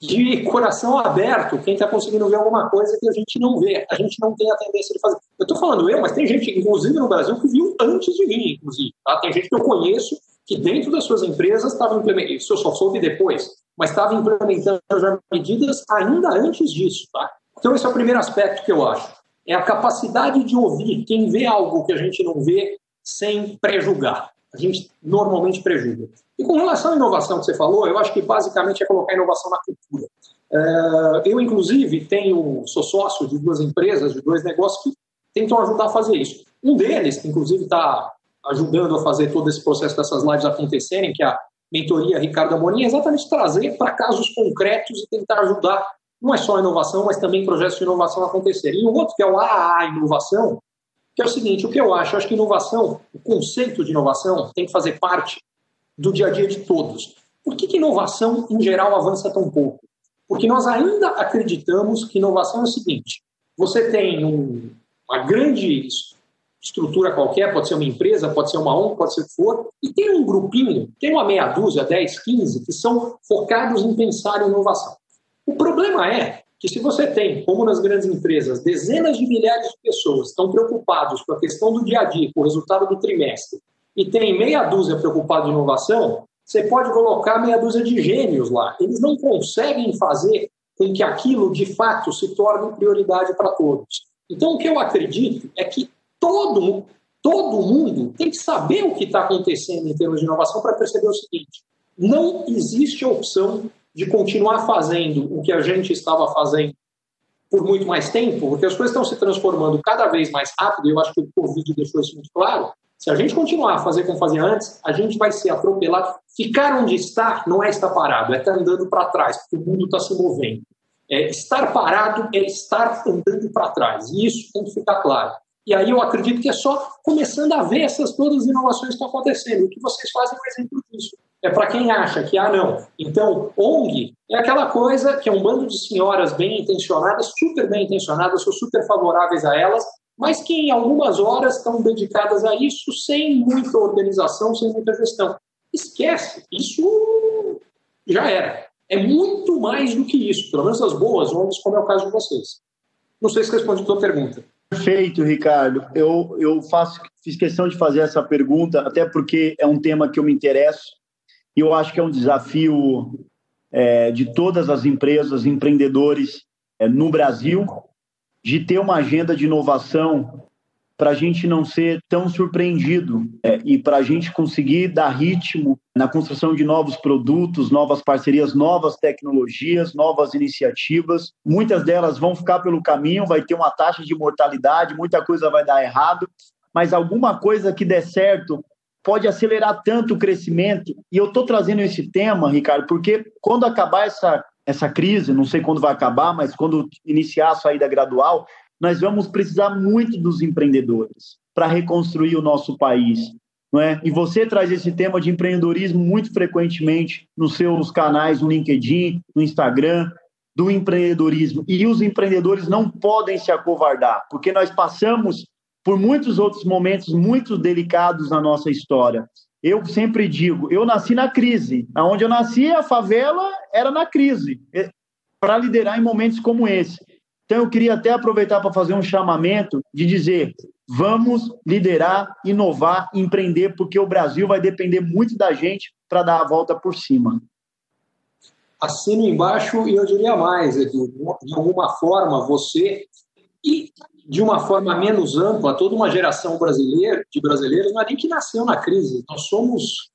Speaker 1: de coração aberto quem está conseguindo ver alguma coisa que a gente não vê. A gente não tem a tendência de fazer. Eu estou falando eu, mas tem gente, inclusive no Brasil, que viu antes de mim, inclusive. Tá? Tem gente que eu conheço que dentro das suas empresas estava implementando, isso eu só soube depois, mas estava implementando já medidas ainda antes disso. Tá? Então, esse é o primeiro aspecto que eu acho. É a capacidade de ouvir quem vê algo que a gente não vê sem prejulgar. A gente normalmente prejuga. E com relação à inovação que você falou, eu acho que basicamente é colocar inovação na cultura. É, eu, inclusive, tenho, sou sócio de duas empresas, de dois negócios que tentam ajudar a fazer isso. Um deles, que inclusive está ajudando a fazer todo esse processo dessas lives acontecerem, que é a mentoria Ricardo Amorim, é exatamente trazer para casos concretos e tentar ajudar não é só a inovação, mas também projetos de inovação acontecerem. E o outro, que é o AAA Inovação, que é o seguinte, o que eu acho? Eu acho que inovação, o conceito de inovação tem que fazer parte do dia a dia de todos. Por que, que inovação, em geral, avança tão pouco? Porque nós ainda acreditamos que inovação é o seguinte: você tem um, uma grande estrutura qualquer, pode ser uma empresa, pode ser uma ONG, pode ser o que for, e tem um grupinho, tem uma meia dúzia, 10, 15, que são focados em pensar em inovação. O problema é que se você tem, como nas grandes empresas, dezenas de milhares de pessoas estão preocupados com a questão do dia a dia, com o resultado do trimestre, e tem meia dúzia preocupada em inovação, você pode colocar meia dúzia de gênios lá. Eles não conseguem fazer com que aquilo, de fato, se torne prioridade para todos. Então, o que eu acredito é que todo, todo mundo tem que saber o que está acontecendo em termos de inovação para perceber o seguinte: não existe opção de continuar fazendo o que a gente estava fazendo por muito mais tempo, porque as coisas estão se transformando cada vez mais rápido, e eu acho que o Covid deixou isso muito claro. Se a gente continuar a fazer como fazia antes, a gente vai ser atropelado. Ficar onde está não é estar parado, é estar andando para trás, porque o mundo está se movendo. É, estar parado é estar andando para trás, e isso tem que ficar claro. E aí eu acredito que é só começando a ver essas todas as inovações que estão acontecendo. O que vocês fazem é um exemplo disso. É para quem acha que, ah, não. Então, ONG é aquela coisa que é um bando de senhoras bem intencionadas, super bem intencionadas, sou super favoráveis a elas, mas que em algumas horas estão dedicadas a isso sem muita organização, sem muita gestão. Esquece, isso já era. É muito mais do que isso, pelo menos as boas ONGs, como é o caso de vocês. Não sei se respondi a tua pergunta.
Speaker 2: Perfeito, Ricardo. Eu, eu faço, fiz questão de fazer essa pergunta, até porque é um tema que eu me interesso e eu acho que é um desafio é, de todas as empresas, empreendedores é, no Brasil, de ter uma agenda de inovação para a gente não ser tão surpreendido é, e para a gente conseguir dar ritmo na construção de novos produtos, novas parcerias, novas tecnologias, novas iniciativas. Muitas delas vão ficar pelo caminho, vai ter uma taxa de mortalidade, muita coisa vai dar errado, mas alguma coisa que der certo pode acelerar tanto o crescimento. E eu estou trazendo esse tema, Ricardo, porque quando acabar essa essa crise, não sei quando vai acabar, mas quando iniciar a saída gradual, nós vamos precisar muito dos empreendedores para reconstruir o nosso país. Não é? E você traz esse tema de empreendedorismo muito frequentemente nos seus canais no LinkedIn, no Instagram, do empreendedorismo. E os empreendedores não podem se acovardar, porque nós passamos por muitos outros momentos muito delicados na nossa história. Eu sempre digo, eu nasci na crise. Aonde eu nasci, a favela era na crise, é, para liderar em momentos como esse. Então eu queria até aproveitar para fazer um chamamento de dizer: vamos liderar, inovar, empreender, porque o Brasil vai depender muito da gente para dar a volta por cima.
Speaker 1: Assino embaixo e eu diria mais, Edu, de alguma forma você e de uma forma menos ampla, toda uma geração brasileira, de brasileiros não é nem que nasceu na crise, nós somos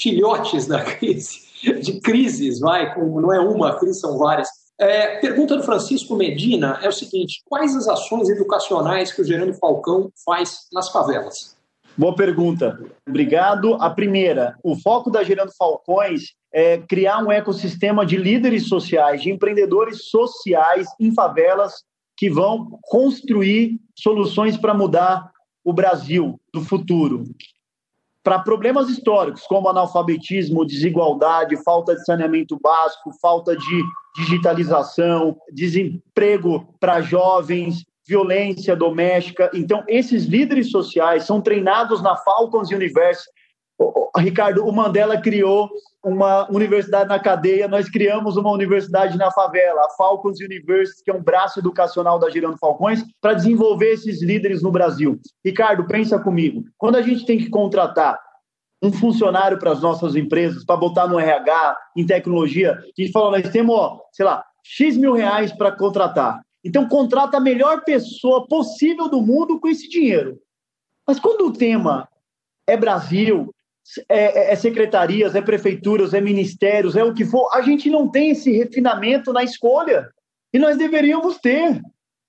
Speaker 1: filhotes da crise, de crises, vai, não é uma, a crise são várias. É, pergunta do Francisco Medina é o seguinte: quais as ações educacionais que o Gerando Falcão faz nas favelas?
Speaker 2: Boa pergunta. Obrigado. A primeira, o foco da Gerando Falcões é criar um ecossistema de líderes sociais, de empreendedores sociais em favelas que vão construir soluções para mudar o Brasil do futuro. Para problemas históricos, como analfabetismo, desigualdade, falta de saneamento básico, falta de digitalização, desemprego para jovens, violência doméstica. Então, esses líderes sociais são treinados na Falcons University Ricardo, o Mandela criou uma universidade na cadeia, nós criamos uma universidade na favela, a Falcons University, que é um braço educacional da Girando Falcões, para desenvolver esses líderes no Brasil. Ricardo, pensa comigo, quando a gente tem que contratar um funcionário para as nossas empresas, para botar no RH, em tecnologia, a gente fala, nós temos, ó, sei lá, X mil reais para contratar. Então, contrata a melhor pessoa possível do mundo com esse dinheiro. Mas quando o tema é Brasil, é, é, é, secretarias, é prefeituras, é ministérios, é o que for, a gente não tem esse refinamento na escolha. E nós deveríamos ter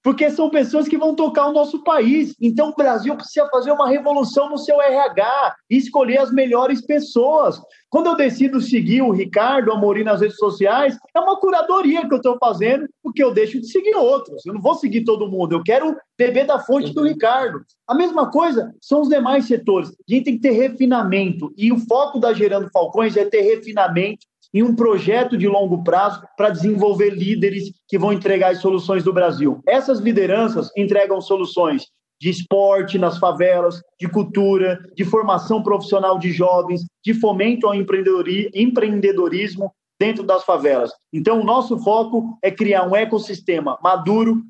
Speaker 2: porque são pessoas que vão tocar o nosso país. Então o Brasil precisa fazer uma revolução no seu RH e escolher as melhores pessoas. Quando eu decido seguir o Ricardo Amorim nas redes sociais, é uma curadoria que eu estou fazendo, porque eu deixo de seguir outros. Eu não vou seguir todo mundo, eu quero beber da fonte do Ricardo. A mesma coisa são os demais setores. A gente tem que ter refinamento. E o foco da Gerando Falcões é ter refinamento em um projeto de longo prazo para desenvolver líderes que vão entregar as soluções do Brasil. Essas lideranças entregam soluções de esporte nas favelas, de cultura, de formação profissional de jovens, de fomento ao empreendedorismo dentro das favelas. Então, o nosso foco é criar um ecossistema maduro,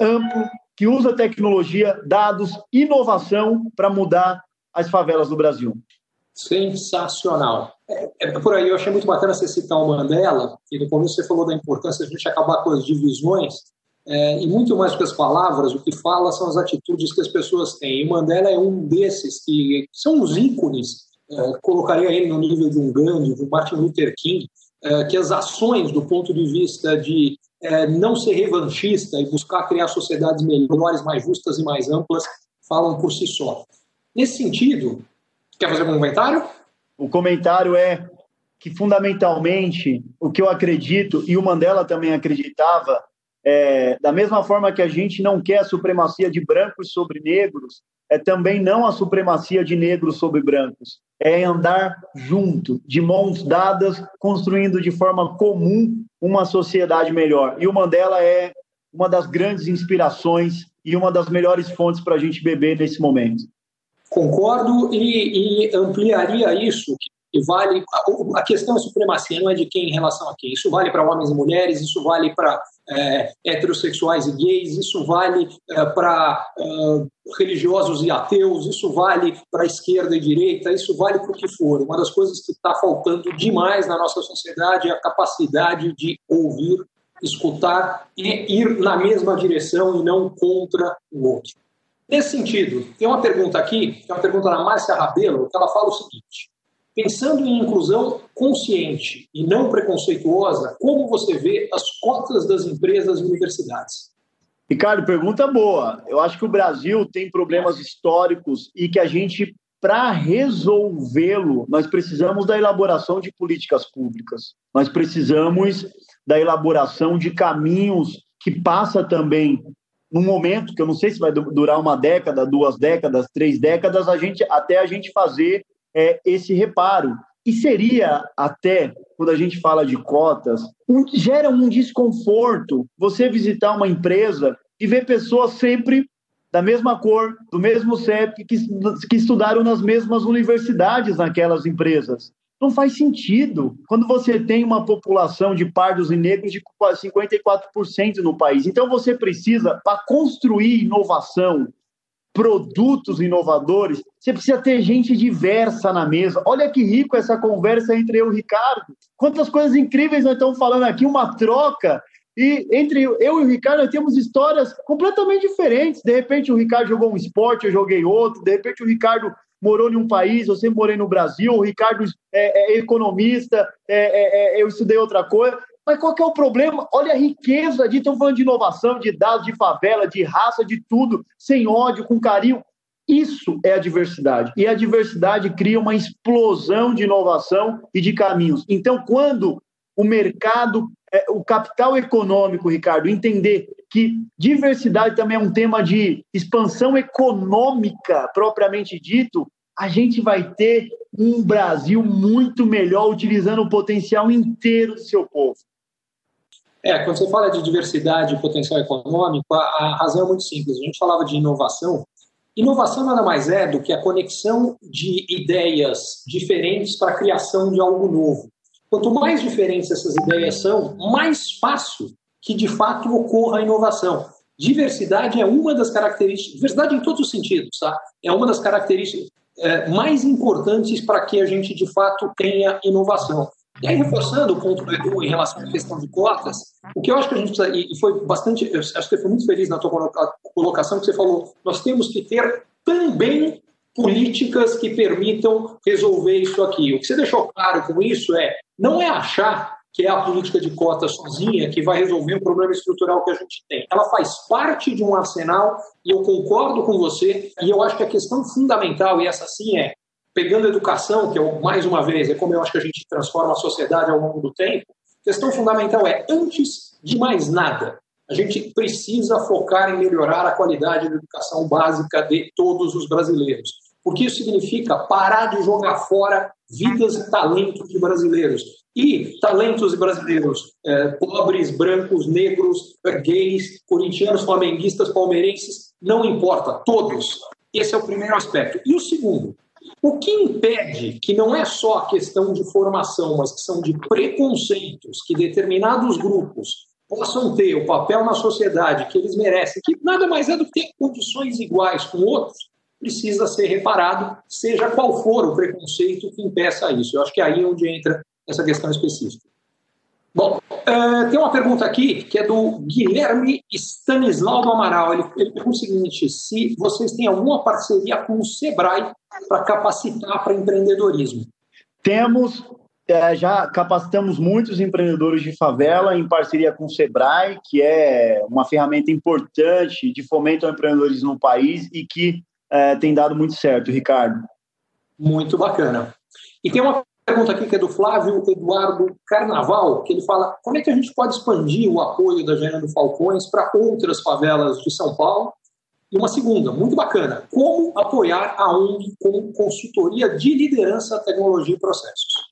Speaker 2: amplo, que usa tecnologia, dados, inovação para mudar as favelas do Brasil.
Speaker 1: Sensacional. É, é, por aí, eu achei muito bacana você citar o Mandela, e no começo você falou da importância de a gente acabar com as divisões, é, e muito mais do que as palavras, o que fala são as atitudes que as pessoas têm. E Mandela é um desses que são os ícones, é, colocaria ele no nível de um Gandhi, de um Martin Luther King, é, que as ações do ponto de vista de é, não ser revanchista e buscar criar sociedades melhores, mais justas e mais amplas, falam por si só. Nesse sentido, Quer fazer algum comentário?
Speaker 2: O comentário é que, fundamentalmente, o que eu acredito, e o Mandela também acreditava, é, da mesma forma que a gente não quer a supremacia de brancos sobre negros, é também não a supremacia de negros sobre brancos. É andar junto, de mãos dadas, construindo de forma comum uma sociedade melhor. E o Mandela é uma das grandes inspirações e uma das melhores fontes para a gente beber nesse momento.
Speaker 1: Concordo e, e ampliaria isso, que vale. A, a questão é supremacia, não é de quem em relação a quem. Isso vale para homens e mulheres, isso vale para é, heterossexuais e gays, isso vale é, para é, religiosos e ateus, isso vale para esquerda e direita, isso vale para o que for. Uma das coisas que está faltando demais na nossa sociedade é a capacidade de ouvir, escutar e ir na mesma direção e não contra o outro. Nesse sentido, tem uma pergunta aqui, que é uma pergunta da Márcia Rabelo, que ela fala o seguinte: pensando em inclusão consciente e não preconceituosa, como você vê as cotas das empresas e universidades?
Speaker 2: Ricardo, pergunta boa. Eu acho que o Brasil tem problemas históricos e que a gente, para resolvê-lo, nós precisamos da elaboração de políticas públicas. Nós precisamos da elaboração de caminhos que passa também num momento que eu não sei se vai durar uma década, duas décadas, três décadas, a gente até a gente fazer é, esse reparo. E seria até, quando a gente fala de cotas, um, gera um desconforto você visitar uma empresa e ver pessoas sempre da mesma cor, do mesmo CEP, que, que estudaram nas mesmas universidades naquelas empresas. Não faz sentido quando você tem uma população de pardos e negros de 54% no país. Então você precisa, para construir inovação, produtos inovadores, você precisa ter gente diversa na mesa. Olha que rico essa conversa entre eu e o Ricardo. Quantas coisas incríveis nós estamos falando aqui, uma troca. E entre eu e o Ricardo, nós temos histórias completamente diferentes. De repente, o Ricardo jogou um esporte, eu joguei outro. De repente, o Ricardo morou em um país, sempre morei no Brasil, o Ricardo é, é economista, é, é, é, eu estudei outra coisa. Mas qual que é o problema? Olha a riqueza de estão falando de inovação, de dados, de favela, de raça, de tudo, sem ódio, com carinho. Isso é a diversidade. E a diversidade cria uma explosão de inovação e de caminhos. Então, quando o mercado, é, o capital econômico, Ricardo, entender que diversidade também é um tema de expansão econômica propriamente dito, a gente vai ter um Brasil muito melhor utilizando o potencial inteiro do seu povo.
Speaker 1: É, quando você fala de diversidade e potencial econômico, a, a razão é muito simples. A gente falava de inovação. Inovação nada mais é do que a conexão de ideias diferentes para a criação de algo novo. Quanto mais diferentes essas ideias são, mais fácil que de fato ocorra a inovação. Diversidade é uma das características, diversidade em todos os sentidos, tá? É uma das características é, mais importantes para que a gente de fato tenha inovação. E aí, reforçando o ponto do Edu em relação à questão de cotas, o que eu acho que a gente precisa, e foi bastante, eu acho que eu fui muito feliz na tua colocação que você falou, nós temos que ter também políticas que permitam resolver isso aqui. O que você deixou claro com isso é, não é achar que é a política de cota sozinha que vai resolver o problema estrutural que a gente tem. Ela faz parte de um arsenal e eu concordo com você e eu acho que a questão fundamental, e essa sim é, pegando a educação, que é, mais uma vez, é como eu acho que a gente transforma a sociedade ao longo do tempo, a questão fundamental é, antes de mais nada, a gente precisa focar em melhorar a qualidade da educação básica de todos os brasileiros. Porque isso significa parar de jogar fora vidas e talentos de brasileiros. E talentos brasileiros, é, pobres, brancos, negros, gays, corintianos, flamenguistas, palmeirenses, não importa, todos. Esse é o primeiro aspecto. E o segundo, o que impede que não é só a questão de formação, mas que são de preconceitos que determinados grupos possam ter o papel na sociedade que eles merecem, que nada mais é do que ter condições iguais com outros, precisa ser reparado, seja qual for o preconceito que impeça isso. Eu acho que é aí onde entra essa questão específica. Bom, uh, tem uma pergunta aqui que é do Guilherme Stanislau do Amaral. Ele, ele pergunta o seguinte: se vocês têm alguma parceria com o Sebrae para capacitar para empreendedorismo?
Speaker 2: Temos, é, já capacitamos muitos empreendedores de favela em parceria com o Sebrae, que é uma ferramenta importante de fomento ao empreendedorismo no país e que é, tem dado muito certo, Ricardo.
Speaker 1: Muito bacana. E tem uma pergunta aqui que é do Flávio Eduardo Carnaval, que ele fala como é que a gente pode expandir o apoio da Gerando Falcões para outras favelas de São Paulo? E uma segunda, muito bacana, como apoiar a ONG com consultoria de liderança, tecnologia e processos?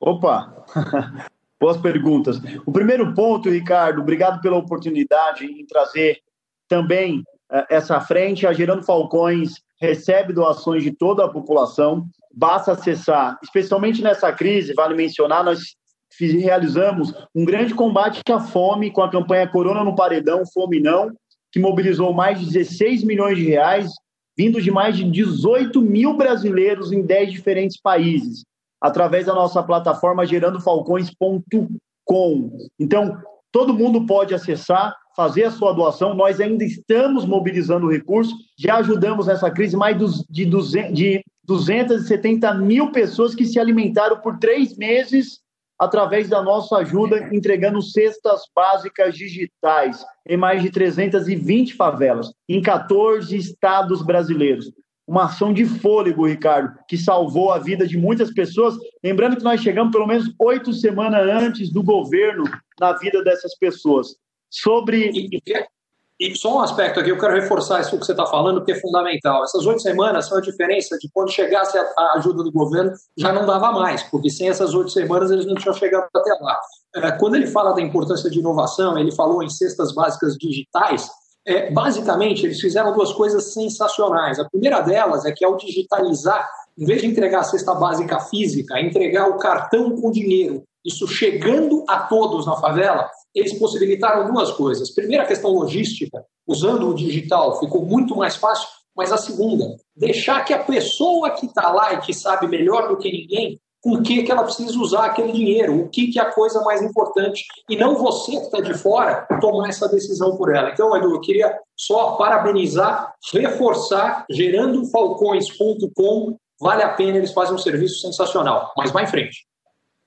Speaker 2: Opa, [LAUGHS] boas perguntas. O primeiro ponto, Ricardo, obrigado pela oportunidade em trazer também uh, essa frente. A Gerando Falcões recebe doações de toda a população basta acessar, especialmente nessa crise, vale mencionar, nós realizamos um grande combate à fome com a campanha Corona no Paredão, Fome Não, que mobilizou mais de 16 milhões de reais, vindo de mais de 18 mil brasileiros em 10 diferentes países, através da nossa plataforma gerandofalcões.com. Então, todo mundo pode acessar, fazer a sua doação. Nós ainda estamos mobilizando recursos, já ajudamos nessa crise mais de, 200, de 270 mil pessoas que se alimentaram por três meses através da nossa ajuda, entregando cestas básicas digitais em mais de 320 favelas, em 14 estados brasileiros. Uma ação de fôlego, Ricardo, que salvou a vida de muitas pessoas. Lembrando que nós chegamos pelo menos oito semanas antes do governo na vida dessas pessoas. Sobre.
Speaker 1: E só um aspecto aqui, eu quero reforçar isso que você está falando, porque é fundamental. Essas oito semanas são a diferença de quando chegasse a, ajuda do governo, já não dava mais, porque sem essas oito semanas eles não tinham chegado até lá. É, quando ele fala da importância de inovação, ele falou em cestas básicas digitais, é, basicamente eles fizeram duas coisas sensacionais. A primeira delas é que ao digitalizar, em vez de entregar a cesta básica física, entregar o cartão com dinheiro, isso chegando a todos na favela, eles possibilitaram duas coisas. Primeiro, a questão logística, usando o digital ficou muito mais fácil, mas a segunda, deixar que a pessoa que está lá e que sabe melhor do que ninguém com que, que ela precisa usar aquele dinheiro, o que, que é a coisa mais importante, e não você que está de fora tomar essa decisão por ela. Então, Edu, eu queria só parabenizar, reforçar, gerandofalcões.com, vale a pena, eles fazem um serviço sensacional. Mas vai em frente.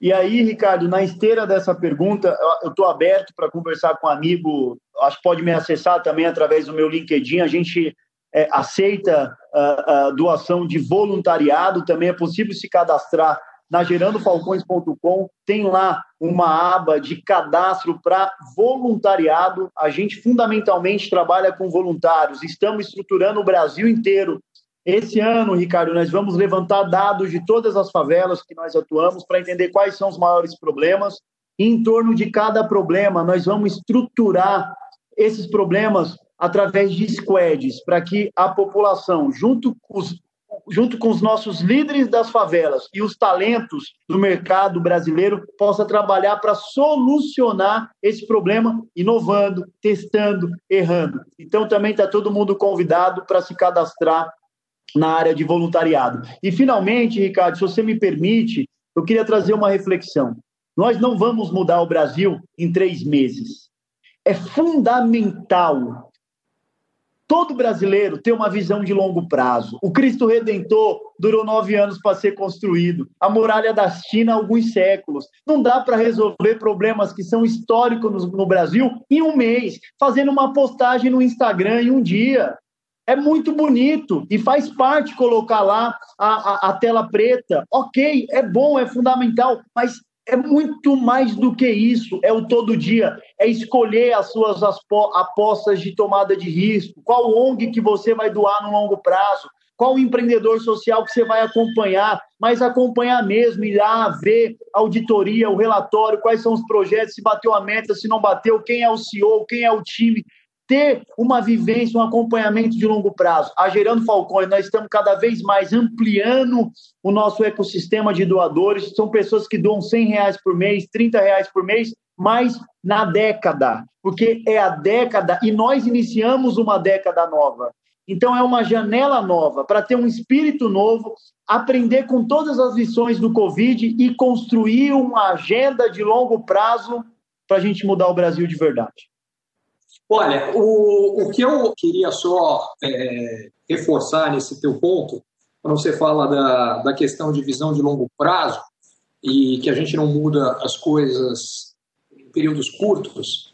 Speaker 2: E aí, Ricardo, na esteira dessa pergunta, eu estou aberto para conversar com um amigo, acho que pode me acessar também através do meu LinkedIn. A gente é, aceita a, a doação de voluntariado, também é possível se cadastrar na gerandofalcões.com, tem lá uma aba de cadastro para voluntariado. A gente fundamentalmente trabalha com voluntários, estamos estruturando o Brasil inteiro esse ano, Ricardo, nós vamos levantar dados de todas as favelas que nós atuamos para entender quais são os maiores problemas. E em torno de cada problema, nós vamos estruturar esses problemas através de squads, para que a população, junto com, os, junto com os nossos líderes das favelas e os talentos do mercado brasileiro, possa trabalhar para solucionar esse problema, inovando, testando, errando. Então, também está todo mundo convidado para se cadastrar na área de voluntariado. E, finalmente, Ricardo, se você me permite, eu queria trazer uma reflexão. Nós não vamos mudar o Brasil em três meses. É fundamental todo brasileiro ter uma visão de longo prazo. O Cristo Redentor durou nove anos para ser construído. A muralha da China, alguns séculos. Não dá para resolver problemas que são históricos no, Brasil em um mês, fazendo uma postagem no Instagram em um dia. É muito bonito e faz parte colocar lá a, a, a tela preta. Ok, é bom, é fundamental, mas é muito mais do que isso, é o todo dia, é escolher as suas apostas de tomada de risco, qual ONG que você vai doar no longo prazo, qual empreendedor social que você vai acompanhar, mas acompanhar mesmo, ir lá ver a auditoria, o relatório, quais são os projetos, se bateu a meta, se não bateu, quem é o CEO, quem é o time, ter uma vivência, um acompanhamento de longo prazo. A Gerando Falcões, nós estamos cada vez mais ampliando o nosso ecossistema de doadores. São pessoas que doam 100 reais por mês, 30 reais por mês, mas na década, porque é a década e nós iniciamos uma década nova. Então é uma janela nova para ter um espírito novo, aprender com todas as lições do Covid e construir uma agenda de longo prazo para a gente mudar o Brasil de verdade.
Speaker 1: Olha, o, o que eu queria só é, reforçar nesse teu ponto, quando você fala da, da questão de visão de longo prazo e que a gente não muda as coisas em períodos curtos,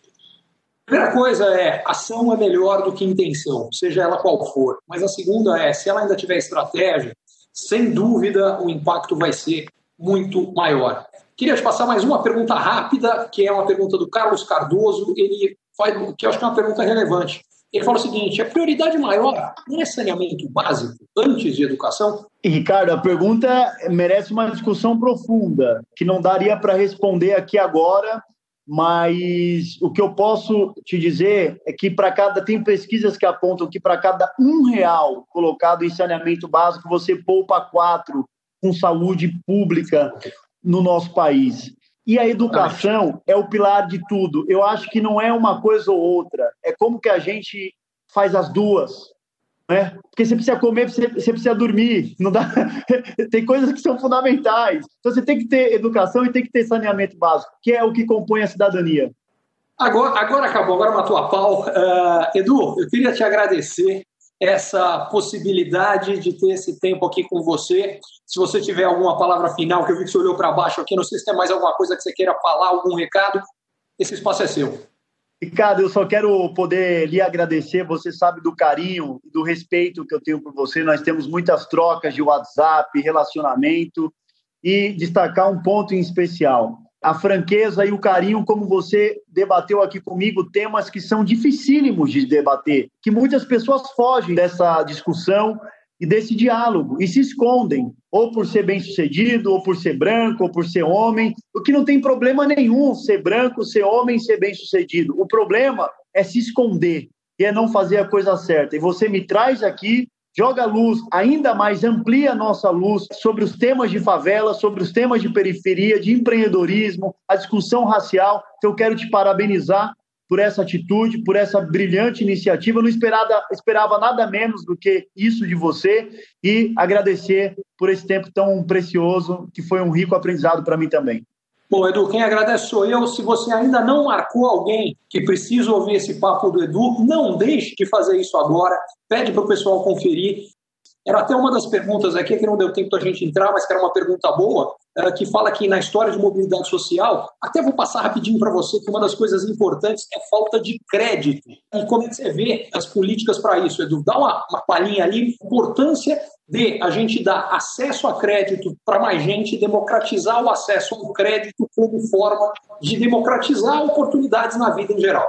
Speaker 1: a primeira coisa é ação é melhor do que intenção, seja ela qual for. Mas a segunda é, se ela ainda tiver estratégia, sem dúvida o impacto vai ser muito maior. Queria te passar mais uma pergunta rápida, que é uma pergunta do Carlos Cardoso. Ele faz, que eu acho que é uma pergunta relevante. Ele fala o seguinte: a prioridade maior não é saneamento básico antes de educação?
Speaker 2: E, Ricardo, a pergunta merece uma discussão profunda, que não daria para responder aqui agora, mas o que eu posso te dizer é que para cada tem pesquisas que apontam que para cada um real colocado em saneamento básico você poupa quatro com saúde pública no nosso país. E a educação é o pilar de tudo. Eu acho que não é uma coisa ou outra. É como que a gente faz as duas. Né? Porque você precisa comer, você, precisa dormir. Não dá... [LAUGHS] tem coisas que são fundamentais. Então você tem que ter educação e tem que ter saneamento básico, que é o que compõe a cidadania.
Speaker 1: Agora, agora acabou, agora matou a pau. Uh, Edu, eu queria te agradecer essa possibilidade de ter esse tempo aqui com você. Se você tiver alguma palavra final, que eu vi que você olhou para baixo aqui, não sei se tem mais alguma coisa que você queira falar, algum recado, esse espaço é seu.
Speaker 2: Ricardo, eu só quero poder lhe agradecer. Você sabe do carinho e do respeito que eu tenho por você. Nós temos muitas trocas de WhatsApp, relacionamento e destacar um ponto em especial a franqueza e o carinho como você debateu aqui comigo temas que são dificílimos de debater, que muitas pessoas fogem dessa discussão e desse diálogo e se escondem, ou por ser bem-sucedido, ou por ser branco, ou por ser homem, o que não tem problema nenhum ser branco, ser homem, ser bem-sucedido. O problema é se esconder e é não fazer a coisa certa. E você me traz aqui joga luz, ainda mais amplia a nossa luz sobre os temas de favela, sobre os temas de periferia, de empreendedorismo, a discussão racial. Então, eu quero te parabenizar por essa atitude, por essa brilhante iniciativa. Eu não esperava, esperava nada menos do que isso de você e agradecer por esse tempo tão precioso, que foi um rico aprendizado para mim também.
Speaker 1: Bom, Edu, quem agradece sou eu. Se você ainda não marcou alguém que precisa ouvir esse papo do Edu, não deixe de fazer isso agora. Pede para o pessoal conferir. Era até uma das perguntas aqui que não deu tempo da gente entrar, mas que era uma pergunta boa, eh, que fala que na história de mobilidade social, até vou passar rapidinho para você que uma das coisas importantes é a falta de crédito. E como é que você vê as políticas para isso, Edu? Dá uma, uma palhinha ali, importância de a gente dar acesso a crédito para mais gente, democratizar o acesso ao crédito como forma de democratizar oportunidades na vida em geral.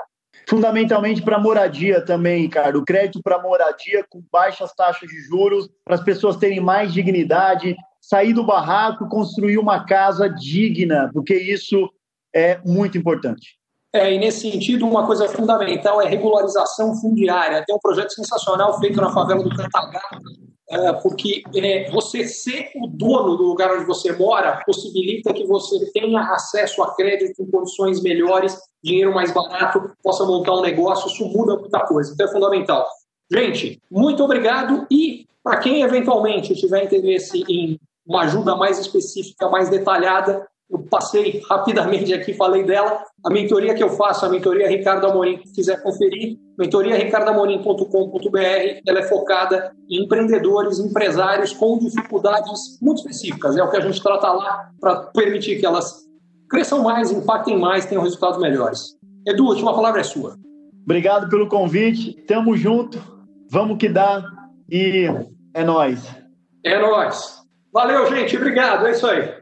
Speaker 2: Fundamentalmente para moradia também, Ricardo. O crédito para moradia com baixas taxas de juros, para as pessoas terem mais dignidade, sair do barraco, construir uma casa digna, porque isso é muito importante.
Speaker 1: É, e nesse sentido, uma coisa fundamental é regularização fundiária. Tem um projeto sensacional feito na favela do Cantagalo, é, porque é, você ser o dono do lugar onde você mora possibilita que você tenha acesso a crédito em condições melhores, dinheiro mais barato, possa montar um negócio, isso muda muita coisa. Então é fundamental. Gente, muito obrigado e para quem eventualmente tiver interesse em uma ajuda mais específica, mais detalhada, eu passei rapidamente aqui, falei dela. A mentoria que eu faço, a mentoria Ricardo Amorim, se quiser conferir, mentoriaricardoamorim.com.br, ela é focada em empreendedores, empresários com dificuldades muito específicas. É o que a gente trata lá para permitir que elas cresçam mais, impactem mais, tenham resultados melhores. Edu, a última palavra é sua.
Speaker 2: Obrigado pelo convite. Tamo junto. Vamos que dá. E é nós.
Speaker 1: É nós. Valeu, gente. Obrigado. É isso aí.